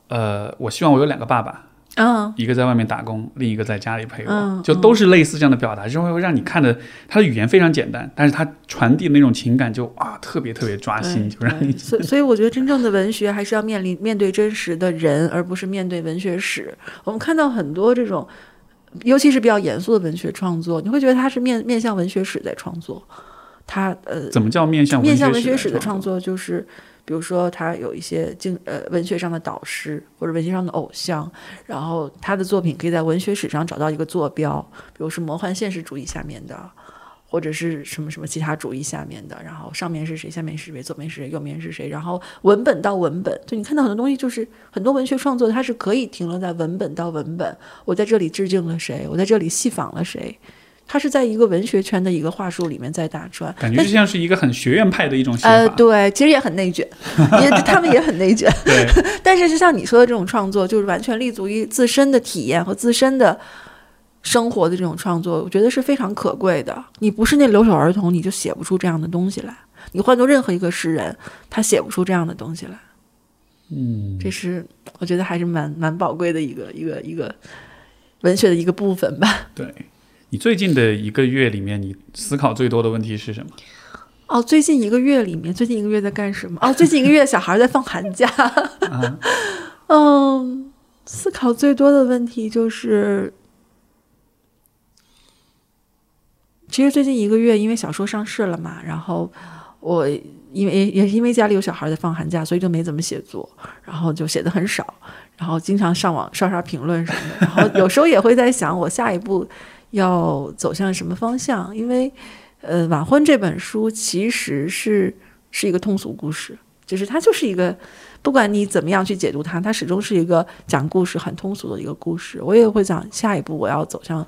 呃，我希望我有两个爸爸，嗯一个在外面打工，另一个在家里陪我，嗯就都是类似这样的表达，就会让你看的，他的语言非常简单，但是他传递的那种情感就啊特别特别抓心，就让你所以所以我觉得真正的文学还是要面临面对真实的人，而不是面对文学史。我们看到很多这种，尤其是比较严肃的文学创作，你会觉得他是面面向文学史在创作，他呃怎么叫面向面向文学学史的创？作，就是比如说他有一些经呃文学上的导师或者文学上的偶像，然后他的作品可以在文学史上找到一个坐标，比如是魔幻现实主义下面的，或者是什么什么其他主义下面的，然后上面是谁，下面是谁，左面是谁，右面是谁，然后文本到文本，就你看到很多东西，就是很多文学创作它是可以停留在文本到文本，我在这里致敬了谁，我在这里戏仿了谁。它是在一个文学圈的一个话术里面在打转，感觉就像是一个很学院派的一种写呃，对，其实也很内卷，也他们也很内卷。对 但是就像你说的这种创作，就是完全立足于自身的体验和自身的生活的这种创作，我觉得是非常可贵的。你不是那留守儿童，你就写不出这样的东西来。你换做任何一个诗人，他写不出这样的东西来。嗯，这是我觉得还是蛮蛮宝贵的一个一个一个文学的一个部分吧。对。你最近的一个月里面，你思考最多的问题是什么？哦，最近一个月里面，最近一个月在干什么？哦，最近一个月小孩在放寒假。啊 嗯，思考最多的问题就是，其实最近一个月因为小说上市了嘛，然后我因为也是因为家里有小孩在放寒假，所以就没怎么写作，然后就写的很少，然后经常上网刷刷评论什么的，然后有时候也会在想我下一步要走向什么方向，因为呃，晚婚这本书其实是是一个通俗故事，就是它就是一个。不管你怎么样去解读它，它始终是一个讲故事很通俗的一个故事。我也会讲下一步我要走向，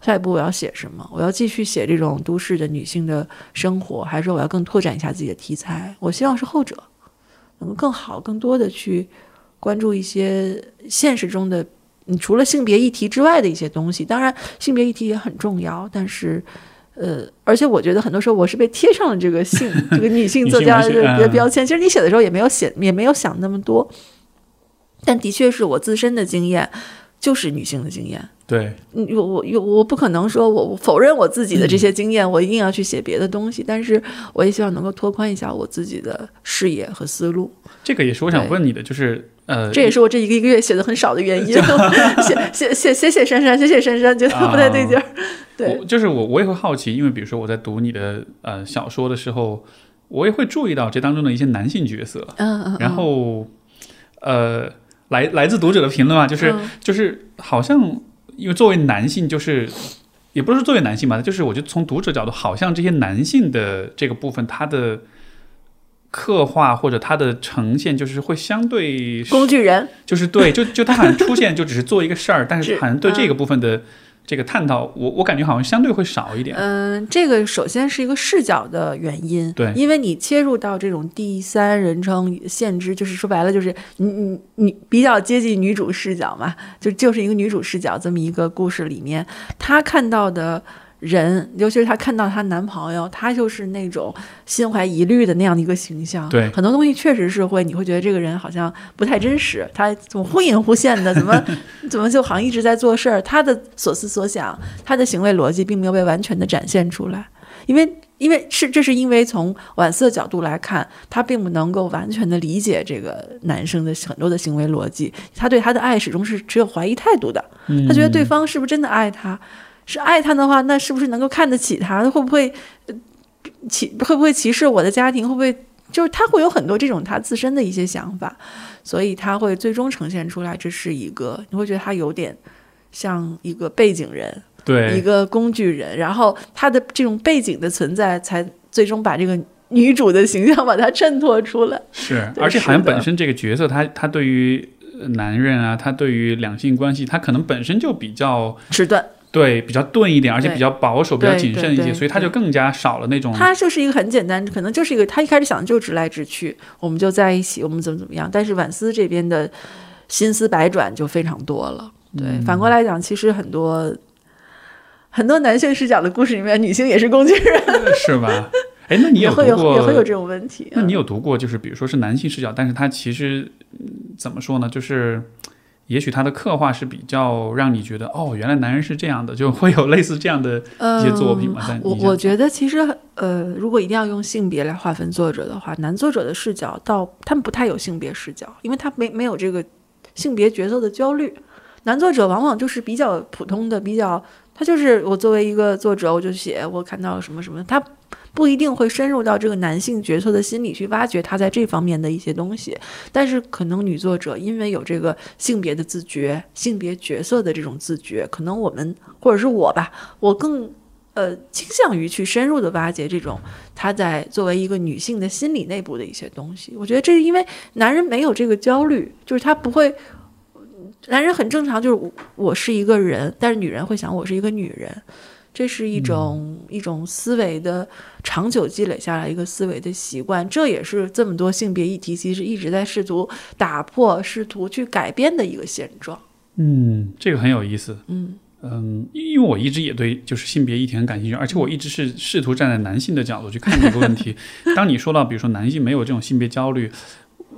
下一步我要写什么？我要继续写这种都市的女性的生活，还是说我要更拓展一下自己的题材？我希望是后者，能够更好、更多的去关注一些现实中的，你除了性别议题之外的一些东西。当然，性别议题也很重要，但是。呃，而且我觉得很多时候我是被贴上了这个性 这个女性作家的标签。其实你写的时候也没有写，也没有想那么多。但的确是我自身的经验，就是女性的经验。对，我我我我不可能说我否认我自己的这些经验，我一定要去写别的东西。但是我也希望能够拓宽一下我自己的视野和思路。这个也是我想问你的，就是呃，这也是我这一个一个月写的很少的原因。写写写写写珊珊，写写珊珊，觉得不太对劲儿。对，就是我，我也会好奇，因为比如说我在读你的呃小说的时候，我也会注意到这当中的一些男性角色，嗯嗯，然后呃，来来自读者的评论啊，就是就是好像因为作为男性，就是也不是作为男性吧，就是我觉得从读者角度，好像这些男性的这个部分，他的刻画或者他的呈现，就是会相对工具人，就是对，就就他好像出现就只是做一个事儿，但是好像对这个部分的。这个探讨，我我感觉好像相对会少一点。嗯，这个首先是一个视角的原因。对，因为你切入到这种第三人称限制，就是说白了，就是你你你比较接近女主视角嘛，就就是一个女主视角这么一个故事里面，她看到的。人，尤其是她看到她男朋友，她就是那种心怀疑虑的那样的一个形象。对，很多东西确实是会，你会觉得这个人好像不太真实，他怎么忽隐忽现的？怎么 怎么就好像一直在做事儿？他的所思所想，他的行为逻辑并没有被完全的展现出来，因为因为是这是因为从晚色角度来看，他并不能够完全的理解这个男生的很多的行为逻辑，他对他的爱始终是持有怀疑态度的。他觉得对方是不是真的爱他？是爱他的话，那是不是能够看得起他？会不会歧会不会歧视我的家庭？会不会就是他会有很多这种他自身的一些想法，所以他会最终呈现出来，这是一个你会觉得他有点像一个背景人，对，一个工具人。然后他的这种背景的存在，才最终把这个女主的形象把它衬托出来。是，而且好像本身这个角色，他他对于男人啊，他对于两性关系，他可能本身就比较迟钝。对，比较钝一点，而且比较保守、比较谨慎一些，所以他就更加少了那种。他就是一个很简单，可能就是一个他一开始想的就直来直去，我们就在一起，我们怎么怎么样。但是婉思这边的心思百转就非常多了。对，反过来讲，其实很多很多男性视角的故事里面，女性也是工具人，是吧？哎，那你有读过？也会有这种问题。那你有读过？就是比如说是男性视角，但是他其实怎么说呢？就是。也许他的刻画是比较让你觉得哦，原来男人是这样的，就会有类似这样的一些作品嘛。我我觉得其实呃，如果一定要用性别来划分作者的话，男作者的视角到他们不太有性别视角，因为他没没有这个性别角色的焦虑。男作者往往就是比较普通的，比较他就是我作为一个作者，我就写我看到了什么什么他。不一定会深入到这个男性角色的心理去挖掘他在这方面的一些东西，但是可能女作者因为有这个性别的自觉、性别角色的这种自觉，可能我们或者是我吧，我更呃倾向于去深入的挖掘这种他在作为一个女性的心理内部的一些东西。我觉得这是因为男人没有这个焦虑，就是他不会，男人很正常，就是我是一个人，但是女人会想我是一个女人。这是一种一种思维的长久积累下来一个思维的习惯，这也是这么多性别议题其实一直在试图打破、试图去改变的一个现状。嗯，这个很有意思。嗯嗯，因为我一直也对就是性别议题很感兴趣，而且我一直是试图站在男性的角度去看这个问题。当你说到比如说男性没有这种性别焦虑。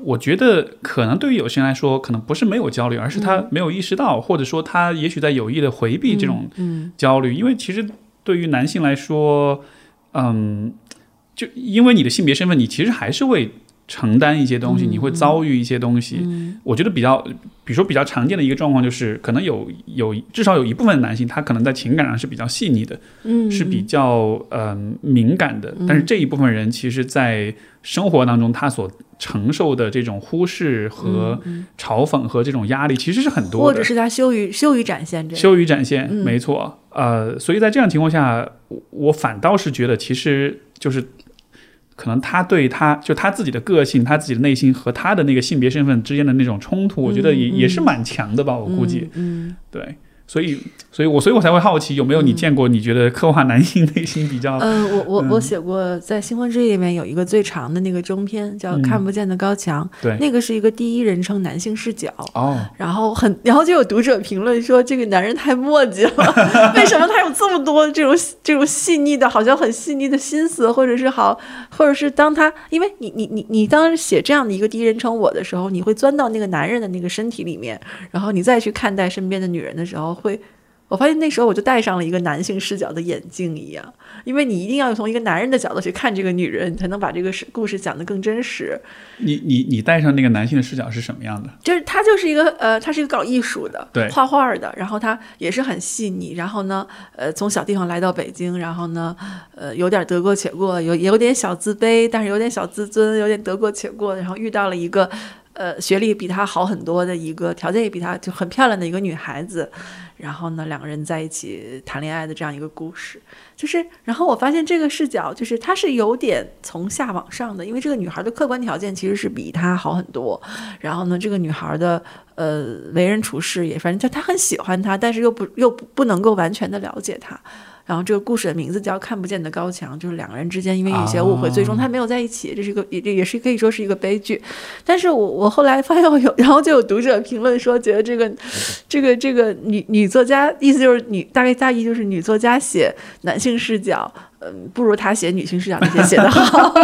我觉得可能对于有些人来说，可能不是没有焦虑，而是他没有意识到，或者说他也许在有意的回避这种焦虑。因为其实对于男性来说，嗯，就因为你的性别身份，你其实还是为承担一些东西，嗯你会遭遇一些东西。嗯我觉得比较，比如说比较常见的一个状况就是，可能有有至少有一部分男性，他可能在情感上是比较细腻的，嗯，是比较呃敏感的，但是这一部分人其实，在生活当中他所承受的这种忽视和嘲讽和这种压力，其实是很多的或者。是他羞于羞于展现这个，羞于展现，嗯没错。呃，所以在这样情况下，我我反倒是觉得，其实就是可能他对他就他自己的个性、他自己的内心和他的那个性别身份之间的那种冲突，我觉得也、嗯也是蛮强的吧，我估计。嗯，对，所以，所以我所以我才会好奇，有没有你见过你觉得刻画男性内心比较嗯，呃，我我我嗯写过，在《新婚之夜》里面有一个最长的那个中篇，叫嗯《看不见的高墙》，对。那个是一个第一人称男性视角。哦，然后很，然后就有读者评论说这个男人太墨迹了，为什么他有这么多这种这种细腻的，好像很细腻的心思，或者是好，或者是当他，因为你你你你当时写这样的一个第一人称我的时候，你会钻到那个男人的那个身体里面，然后你再去看待身边的女人的时候，会。我发现那时候我就戴上了一个男性视角的眼镜一样，因为你一定要从一个男人的角度去看这个女人，你才能把这个事故事讲得更真实。你你你戴上那个男性的视角是什么样的？就是他就是一个呃，他是一个搞艺术的，对画画的，然后他也是很细腻，然后呢，呃，从小地方来到北京，然后呢，呃，有点得过且过，有有点小自卑，但是有点小自尊，有点得过且过，然后遇到了一个呃学历比他好很多的一个，条件也比他就很漂亮的一个女孩子，然后呢，两个人在一起谈恋爱的这样一个故事。就是，然后我发现这个视角就是它是有点从下往上的，因为这个女孩的客观条件其实是比他好很多。然后呢，这个女孩的呃为人处事也，反正就她很喜欢他，但是又不又不不能够完全的了解他。然后这个故事的名字叫《看不见的高墙》，就是两个人之间因为一些误会，哦最终他没有在一起，这是一个也也是可以说是一个悲剧。但是我我后来发现有，然后就有读者评论说，觉得这个这个这个女女作家，意思就是女大概大意就是女作家写男性视角，嗯，不如她写女性视角那些写的好。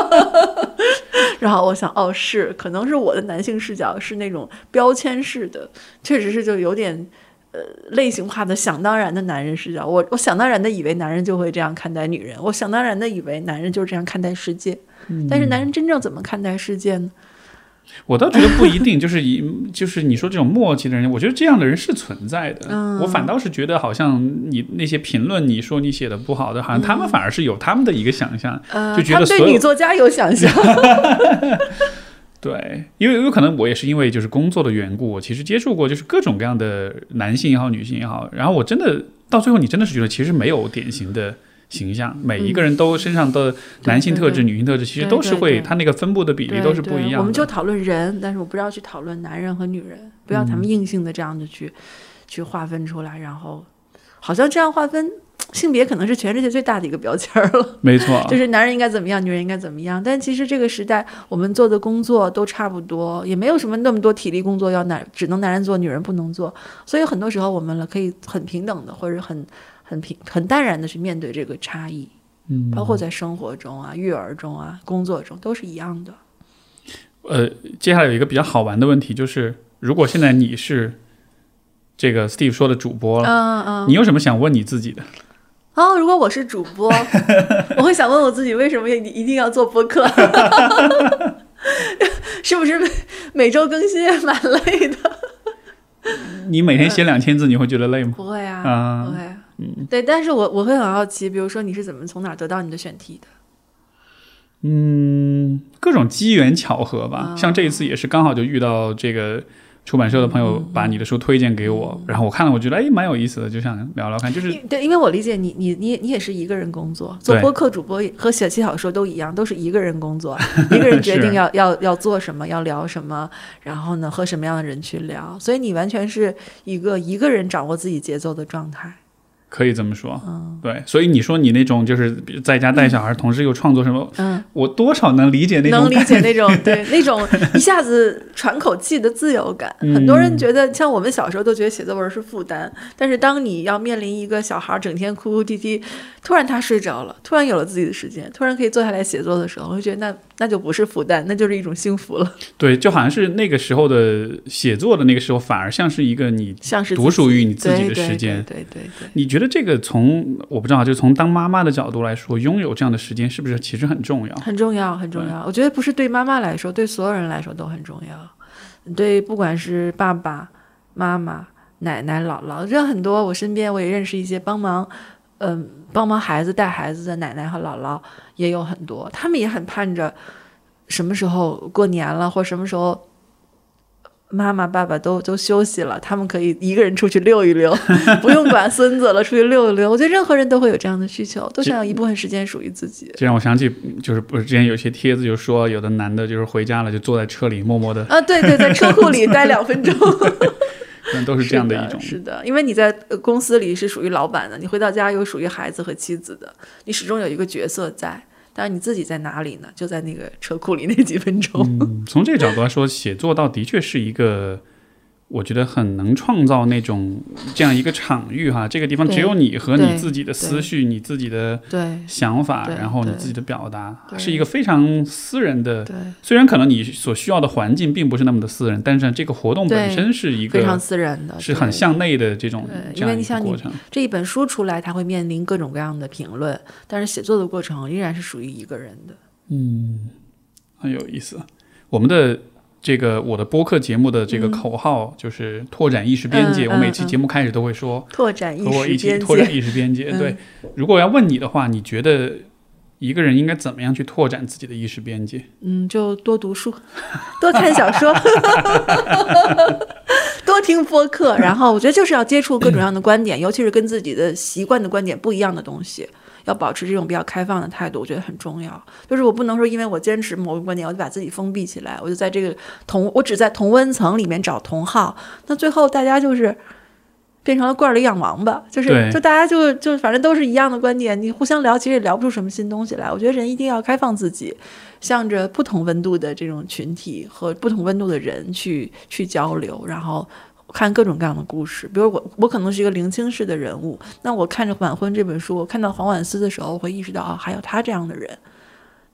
然后我想，哦，是，可能是我的男性视角是那种标签式的，确实是就有点呃类型化的想当然的男人视角。我我想当然的以为男人就会这样看待女人，我想当然的以为男人就是这样看待世界。但是男人真正怎么看待世界呢？我倒觉得不一定，就是以就是你说这种默契的人，我觉得这样的人是存在的。嗯我反倒是觉得，好像你那些评论，你说你写的不好的，好像他们反而是有他们的一个想象。呃，就觉他们对得所有女作家有想象。对，因为有可能我也是因为就是工作的缘故，我其实接触过就是各种各样的男性也好，女性也好，然后我真的到最后，你真的是觉得其实没有典型的形象，每一个人都身上的男性特质、对女性特质，其实都是会，它那个分布的比例都是不一样的。对我们就讨论人，但是我不要去讨论男人和女人，不要他嗯们硬性的这样子去、去划分出来，然后好像这样划分 性别可能是全世界最大的一个标签儿了。没错，就是男人应该怎么样，女人应该怎么样。但其实这个时代，我们做的工作都差不多，也没有什么那么多体力工作要男只能男人做，女人不能做。所以很多时候，我们了可以很平等的，或者很很平很淡然的去面对这个差异，嗯，包括在生活中啊、育儿中啊、工作中都是一样的。呃，接下来有一个比较好玩的问题，就是如果现在你是这个 Steve 说的主播了，嗯嗯。你有什么想问你自己的？哦，如果我是主播，我会想问我自己，为什么一一定要做播客？是不是每每周更新也蛮累的？你每天写两千字，你会觉得累吗？不会啊，啊不会。嗯，对，但是我我会很好奇，比如说你是怎么从哪儿得到你的选题的？嗯，各种机缘巧合吧。啊像这一次也是刚好就遇到这个出版社的朋友嗯把你的书推荐给我，然后我看了，我觉得哎蛮有意思的，就想聊聊看。就是对，因为我理解你，你你你也是一个人工作，做播客主播和写写小说都一样，都是一个人工作，一个人决定要要要做什么，要聊什么，然后呢和什么样的人去聊，所以你完全是一个一个人掌握自己节奏的状态。可以这么说，嗯对。所以你说你那种就是比在家带小孩，同时又创作什么，嗯，我多少能理解那种能理解那种 对那种一下子喘口气的自由感。嗯很多人觉得，像我们小时候都觉得写作文是负担，但是当你要面临一个小孩整天哭哭啼啼，突然他睡着了，突然有了自己的时间，突然可以坐下来写作的时候，我就觉得那那就不是负担，那就是一种幸福了，对，就好像是那个时候的写作的那个时候，反而像是一个你像是独属于你自自己的时间。对对对对你觉得这个从我不知道，就从当妈妈的角度来说，拥有这样的时间是不是其实很重要，？很重要，很重要。我觉得不是对妈妈来说，对所有人来说都很重要。对，不管是爸爸妈妈、奶奶、姥姥，这很多，我身边我也认识一些帮忙，嗯、帮忙孩子带孩子的奶奶和姥姥也有很多，他们也很盼着什么时候过年了，或什么时候。妈妈、爸爸都都休息了，他们可以一个人出去溜一溜，不用管孙子了，出去溜一溜。我觉得任何人都会有这样的需求，都想有一部分时间属于自己。这让我想起，就是不是之前有些帖子就说，有的男的就是回家了就坐在车里默默的，啊，对对，在车库里待两分钟，可能都是这样的一种。是的，因为你在呃公司里是属于老板的，你回到家又属于孩子和妻子的，你始终有一个角色在。但是你自己在哪里呢？就在那个车库里那几分钟。嗯，从这个角度来说，写作倒的确是一个，我觉得很能创造那种这样一个场域哈。这个地方只有你和你自己的思绪、你自己的对想法，然后你自己的表达，是一个非常私人的。对，虽然可能你所需要的环境并不是那么的私人，但是这个活动本身是一个非常私人的，是很向内的这种这样一个因为你想过程。这一本书出来，它会面临各种各样的评论，但是写作的过程依然是属于一个人的。嗯很有意思。我们的这个我的播客节目的这个嗯口号就是拓展意识边界。嗯我每期嗯节目开始都会说拓展意和我一起识边界，拓展意识边界。嗯对，如果要问你的话，你觉得一个人应该怎么样去拓展自己的意识边界？嗯，就多读书，多看小说，多听播客，然后我觉得就是要接触各种各样的观点，尤其是跟自己的习惯的观点不一样的东西。要保持这种比较开放的态度，我觉得很重要。就是我不能说因为我坚持某个观点，我就把自己封闭起来，我就在这个同我只在同温层里面找同好，那最后大家就是变成了罐儿里养王八，就是就大家就就反正都是一样的观点，你互相聊其实也聊不出什么新东西来。我觉得人一定要开放自己，向着不同温度的这种群体和不同温度的人去去交流，然后看各种各样的故事。比如我，我可能是一个零星式的人物，那我看着《晚婚》这本书，我看到黄婉思的时候，我会意识到啊，还有他这样的人。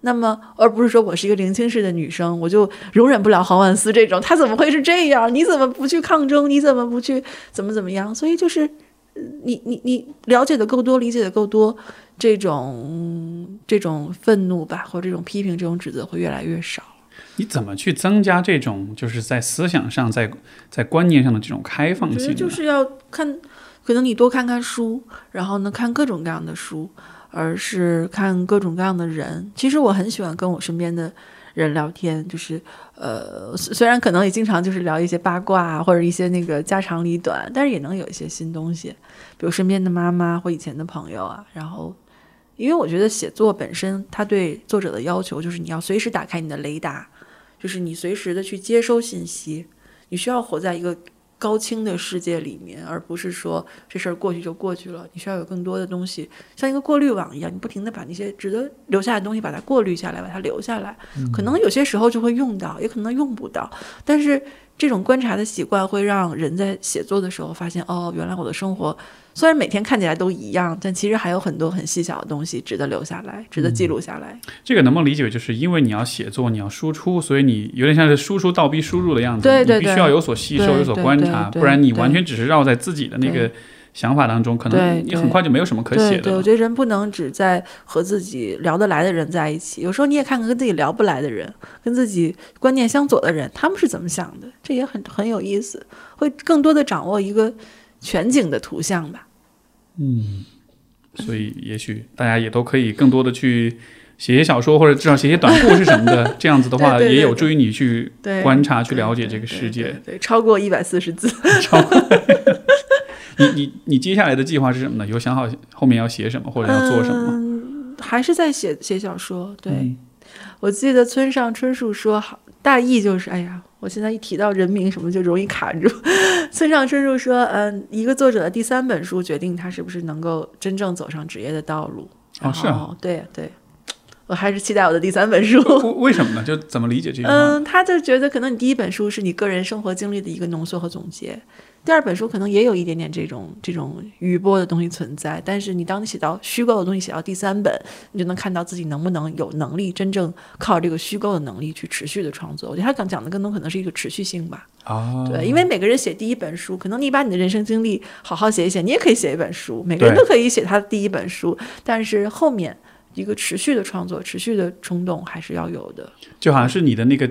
那么，而不是说我是一个零星式的女生，我就容忍不了黄婉思这种，她怎么会是这样？你怎么不去抗争？你怎么不去怎么怎么样？所以就是，你你你了解的够多，理解的够多，这种这种愤怒吧，或者这种批评、这种指责会越来越少。你怎么去增加这种就是在思想上、在在观念上的这种开放性？就是要看，可能你多看看书，然后呢看各种各样的书，而是看各种各样的人。其实我很喜欢跟我身边的人聊天，就是呃，虽然可能也经常就是聊一些八卦，或者一些那个家长里短，但是也能有一些新东西，比如身边的妈妈或以前的朋友啊，然后。因为我觉得写作本身，它对作者的要求就是你要随时打开你的雷达，就是你随时的去接收信息，你需要活在一个高清的世界里面，而不是说这事儿过去就过去了。你需要有更多的东西，像一个过滤网一样，你不停的把那些值得留下的东西把它过滤下来，把它留下来。可能有些时候就会用到，也可能用不到。但是这种观察的习惯会让人在写作的时候发现，哦，原来我的生活虽然每天看起来都一样，但其实还有很多很细小的东西值得留下来，值得记录下来。这个能不能理解为，就是因为你要写作，你要输出，所以你有点像是输出倒逼输入的样子，对对对你必须要有所吸收，有所观察，不然你完全只是绕在自己的那个想法当中，可能你很快就没有什么可写对对，我。觉得人不能只在和自己聊得来的人在一起，有时候你也看看跟自己聊不来的人，跟自己观念相左的人，他们是怎么想的，这也很很有意思，会更多的掌握一个全景的图像吧。嗯所以也许大家也都可以更多的去写写小说，或者至少写写短故事什么的。这样子的话，对对对也有助于你去对，观察、去了解这个世界对。对，超过一百四十字。你你你接下来的计划是什么呢？有想好后面要写什么或者要做什么吗？嗯，还是在写写小说。对，嗯我记得村上春树说，好大意就是，哎呀，我现在一提到人名什么就容易卡住。村上春树说，嗯，一个作者的第三本书决定他是不是能够真正走上职业的道路。哦是啊对对，我还是期待我的第三本书。为为什么呢？就怎么理解这个？嗯，他就觉得可能你第一本书是你个人生活经历的一个浓缩和总结，第二本书可能也有一点点这种这种余波的东西存在，但是你当你写到虚构的东西，写到第三本，你就能看到自己能不能有能力真正靠这个虚构的能力去持续的创作。我觉得他讲讲的更多可能是一个持续性吧。啊，对，因为每个人写第一本书，可能你把你的人生经历好好写一写，你也可以写一本书，每个人都可以写他的第一本书，但是后面一个持续的创作、持续的冲动还是要有的。就好像是你的那个。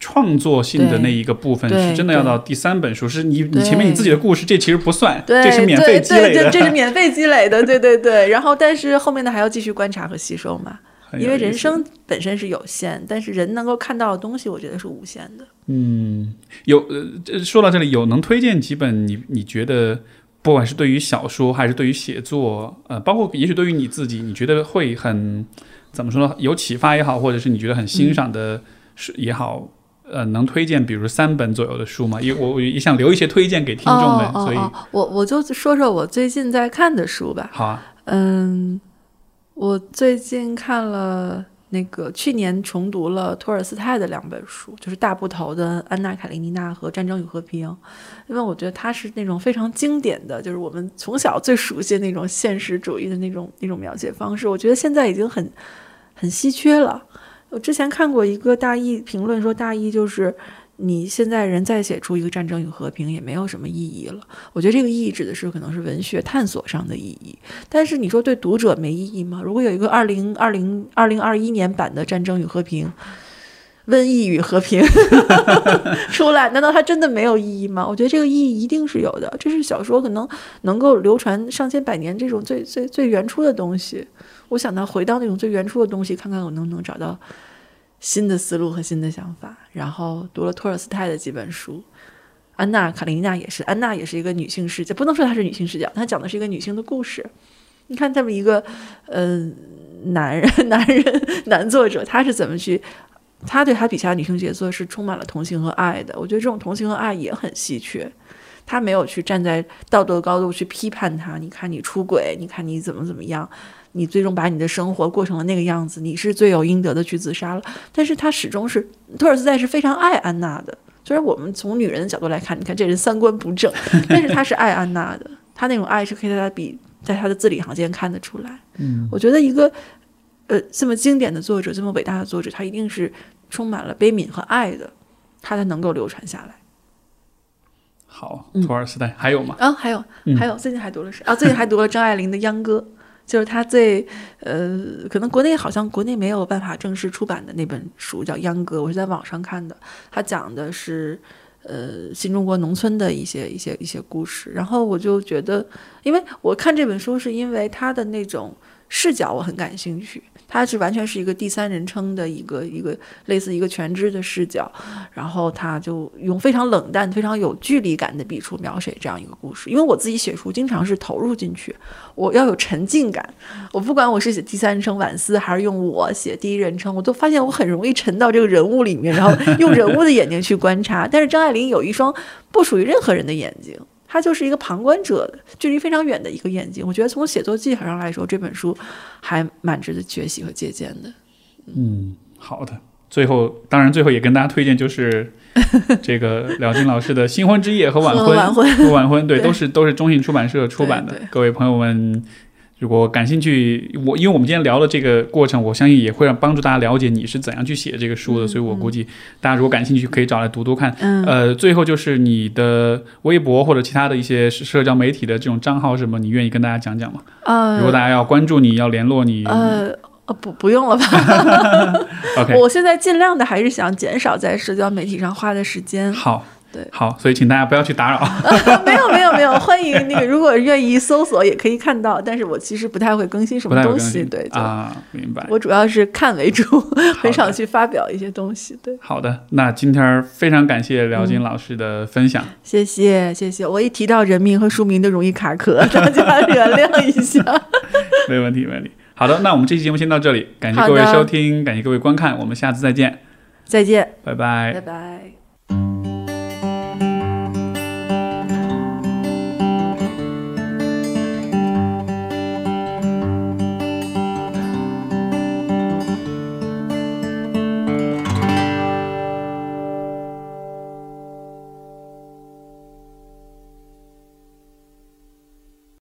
创作性的那一个部分是真的要到第三本书，是你你前面你自己的故事，这其实不算，这是免费积累的，这是免费积累的，对对对。然后，但是后面的还要继续观察和吸收嘛，因为人生本身是有限，但是人能够看到的东西，我觉得是无限的。嗯，有呃，说到这里，有能推荐几本你你觉得，不管是对于小说还是对于写作，呃，包括也许对于你自己，你觉得会很怎么说呢？有启发也好，或者是你觉得很欣赏的是也好。呃，能推荐比如三本左右的书吗？因为我我也想留一些推荐给听众们，所以，我我就说说我最近在看的书吧。好啊。嗯，我最近看了那个去年重读了托尔斯泰的两本书，就是大部头的《安娜·卡列尼娜》和《战争与和平》，因为我觉得它是那种非常经典的，就是我们从小最熟悉那种现实主义的那种那种描写方式，我觉得现在已经很很稀缺了。我之前看过一个大意评论，说大意就是你现在人再写出一个战争与和平也没有什么意义了。我觉得这个意义指的是可能是文学探索上的意义，但是你说对读者没意义吗？如果有一个二零二零二零二一年版的战争与和平、瘟疫与和平 出来，难道它真的没有意义吗？我觉得这个意义一定是有的。这是小说可能能够流传上千百年这种最最最原初的东西。我想到回到那种最原初的东西，看看我能不能找到新的思路和新的想法。然后读了托尔斯泰的几本书，《安娜·卡列尼娜》也是，安娜也是一个女性视角，不能说她是女性视角，她讲的是一个女性的故事。你看这么一个呃男人，男人男作者，他是怎么去？他对他笔下的女性角色是充满了同情和爱的。我觉得这种同情和爱也很稀缺。他没有去站在道德高度去批判他。你看你出轨，你看你怎么怎么样。你最终把你的生活过成了那个样子，你是罪有应得的去自杀了。但是他始终是托尔斯泰是非常爱安娜的。虽然我们从女人的角度来看，你看这人三观不正，但是他是爱安娜的。他那种爱是可以在他笔在他的字里行间看得出来。嗯，我觉得一个呃这么经典的作者，这么伟大的作者，他一定是充满了悲悯和爱的，他才能够流传下来。好，托尔斯泰还有吗？啊，还有还有，最近还读了谁？啊，最近还读了张爱玲的《秧歌》。就是他最，呃，可能国内好像国内没有办法正式出版的那本书叫《秧歌》，我是在网上看的。他讲的是，呃，新中国农村的一些一些一些故事。然后我就觉得，因为我看这本书是因为他的那种视角我很感兴趣。它是完全是一个第三人称的一个一个类似一个全知的视角，然后他就用非常冷淡、非常有距离感的笔触描写这样一个故事。因为我自己写书经常是投入进去，我要有沉浸感。我不管我是写第三人称晚思，还是用我写第一人称，我都发现我很容易沉到这个人物里面，然后用人物的眼睛去观察。但是张爱玲有一双不属于任何人的眼睛。他就是一个旁观者，距离非常远的一个眼睛。我觉得从写作技巧上来说，这本书还蛮值得学习和借鉴的。嗯，好的。最后，当然最后也跟大家推荐，就是这个廖金老师的《新婚之夜》和《晚婚》和《晚婚》，对，都是都是中信出版社出版的。各位朋友们。如果感兴趣，我因为我们今天聊的这个过程，我相信也会让帮助大家了解你是怎样去写这个书的，所以我估计大家如果感兴趣，可以找来读读看。呃，最后就是你的微博或者其他的一些社交媒体的这种账号什么，你愿意跟大家讲讲吗？呃，如果大家要关注你要联络你，呃，不，不用了吧。OK，我现在尽量的还是想减少在社交媒体上花的时间。好。对，好，所以请大家不要去打扰。没有，没有，没有，欢迎那个，如果愿意搜索也可以看到，但是我其实不太会更新什么东西，对，啊，明白。我主要是看为主，很少去发表一些东西。对，好的，那今天非常感谢辽金老师的分享，谢谢，谢谢。我一提到人名和书名都容易卡壳，大家原谅一下。没问题，没问题。好的，那我们这期节目先到这里，感谢各位收听，感谢各位观看，我们下次再见，再见，拜拜，拜拜。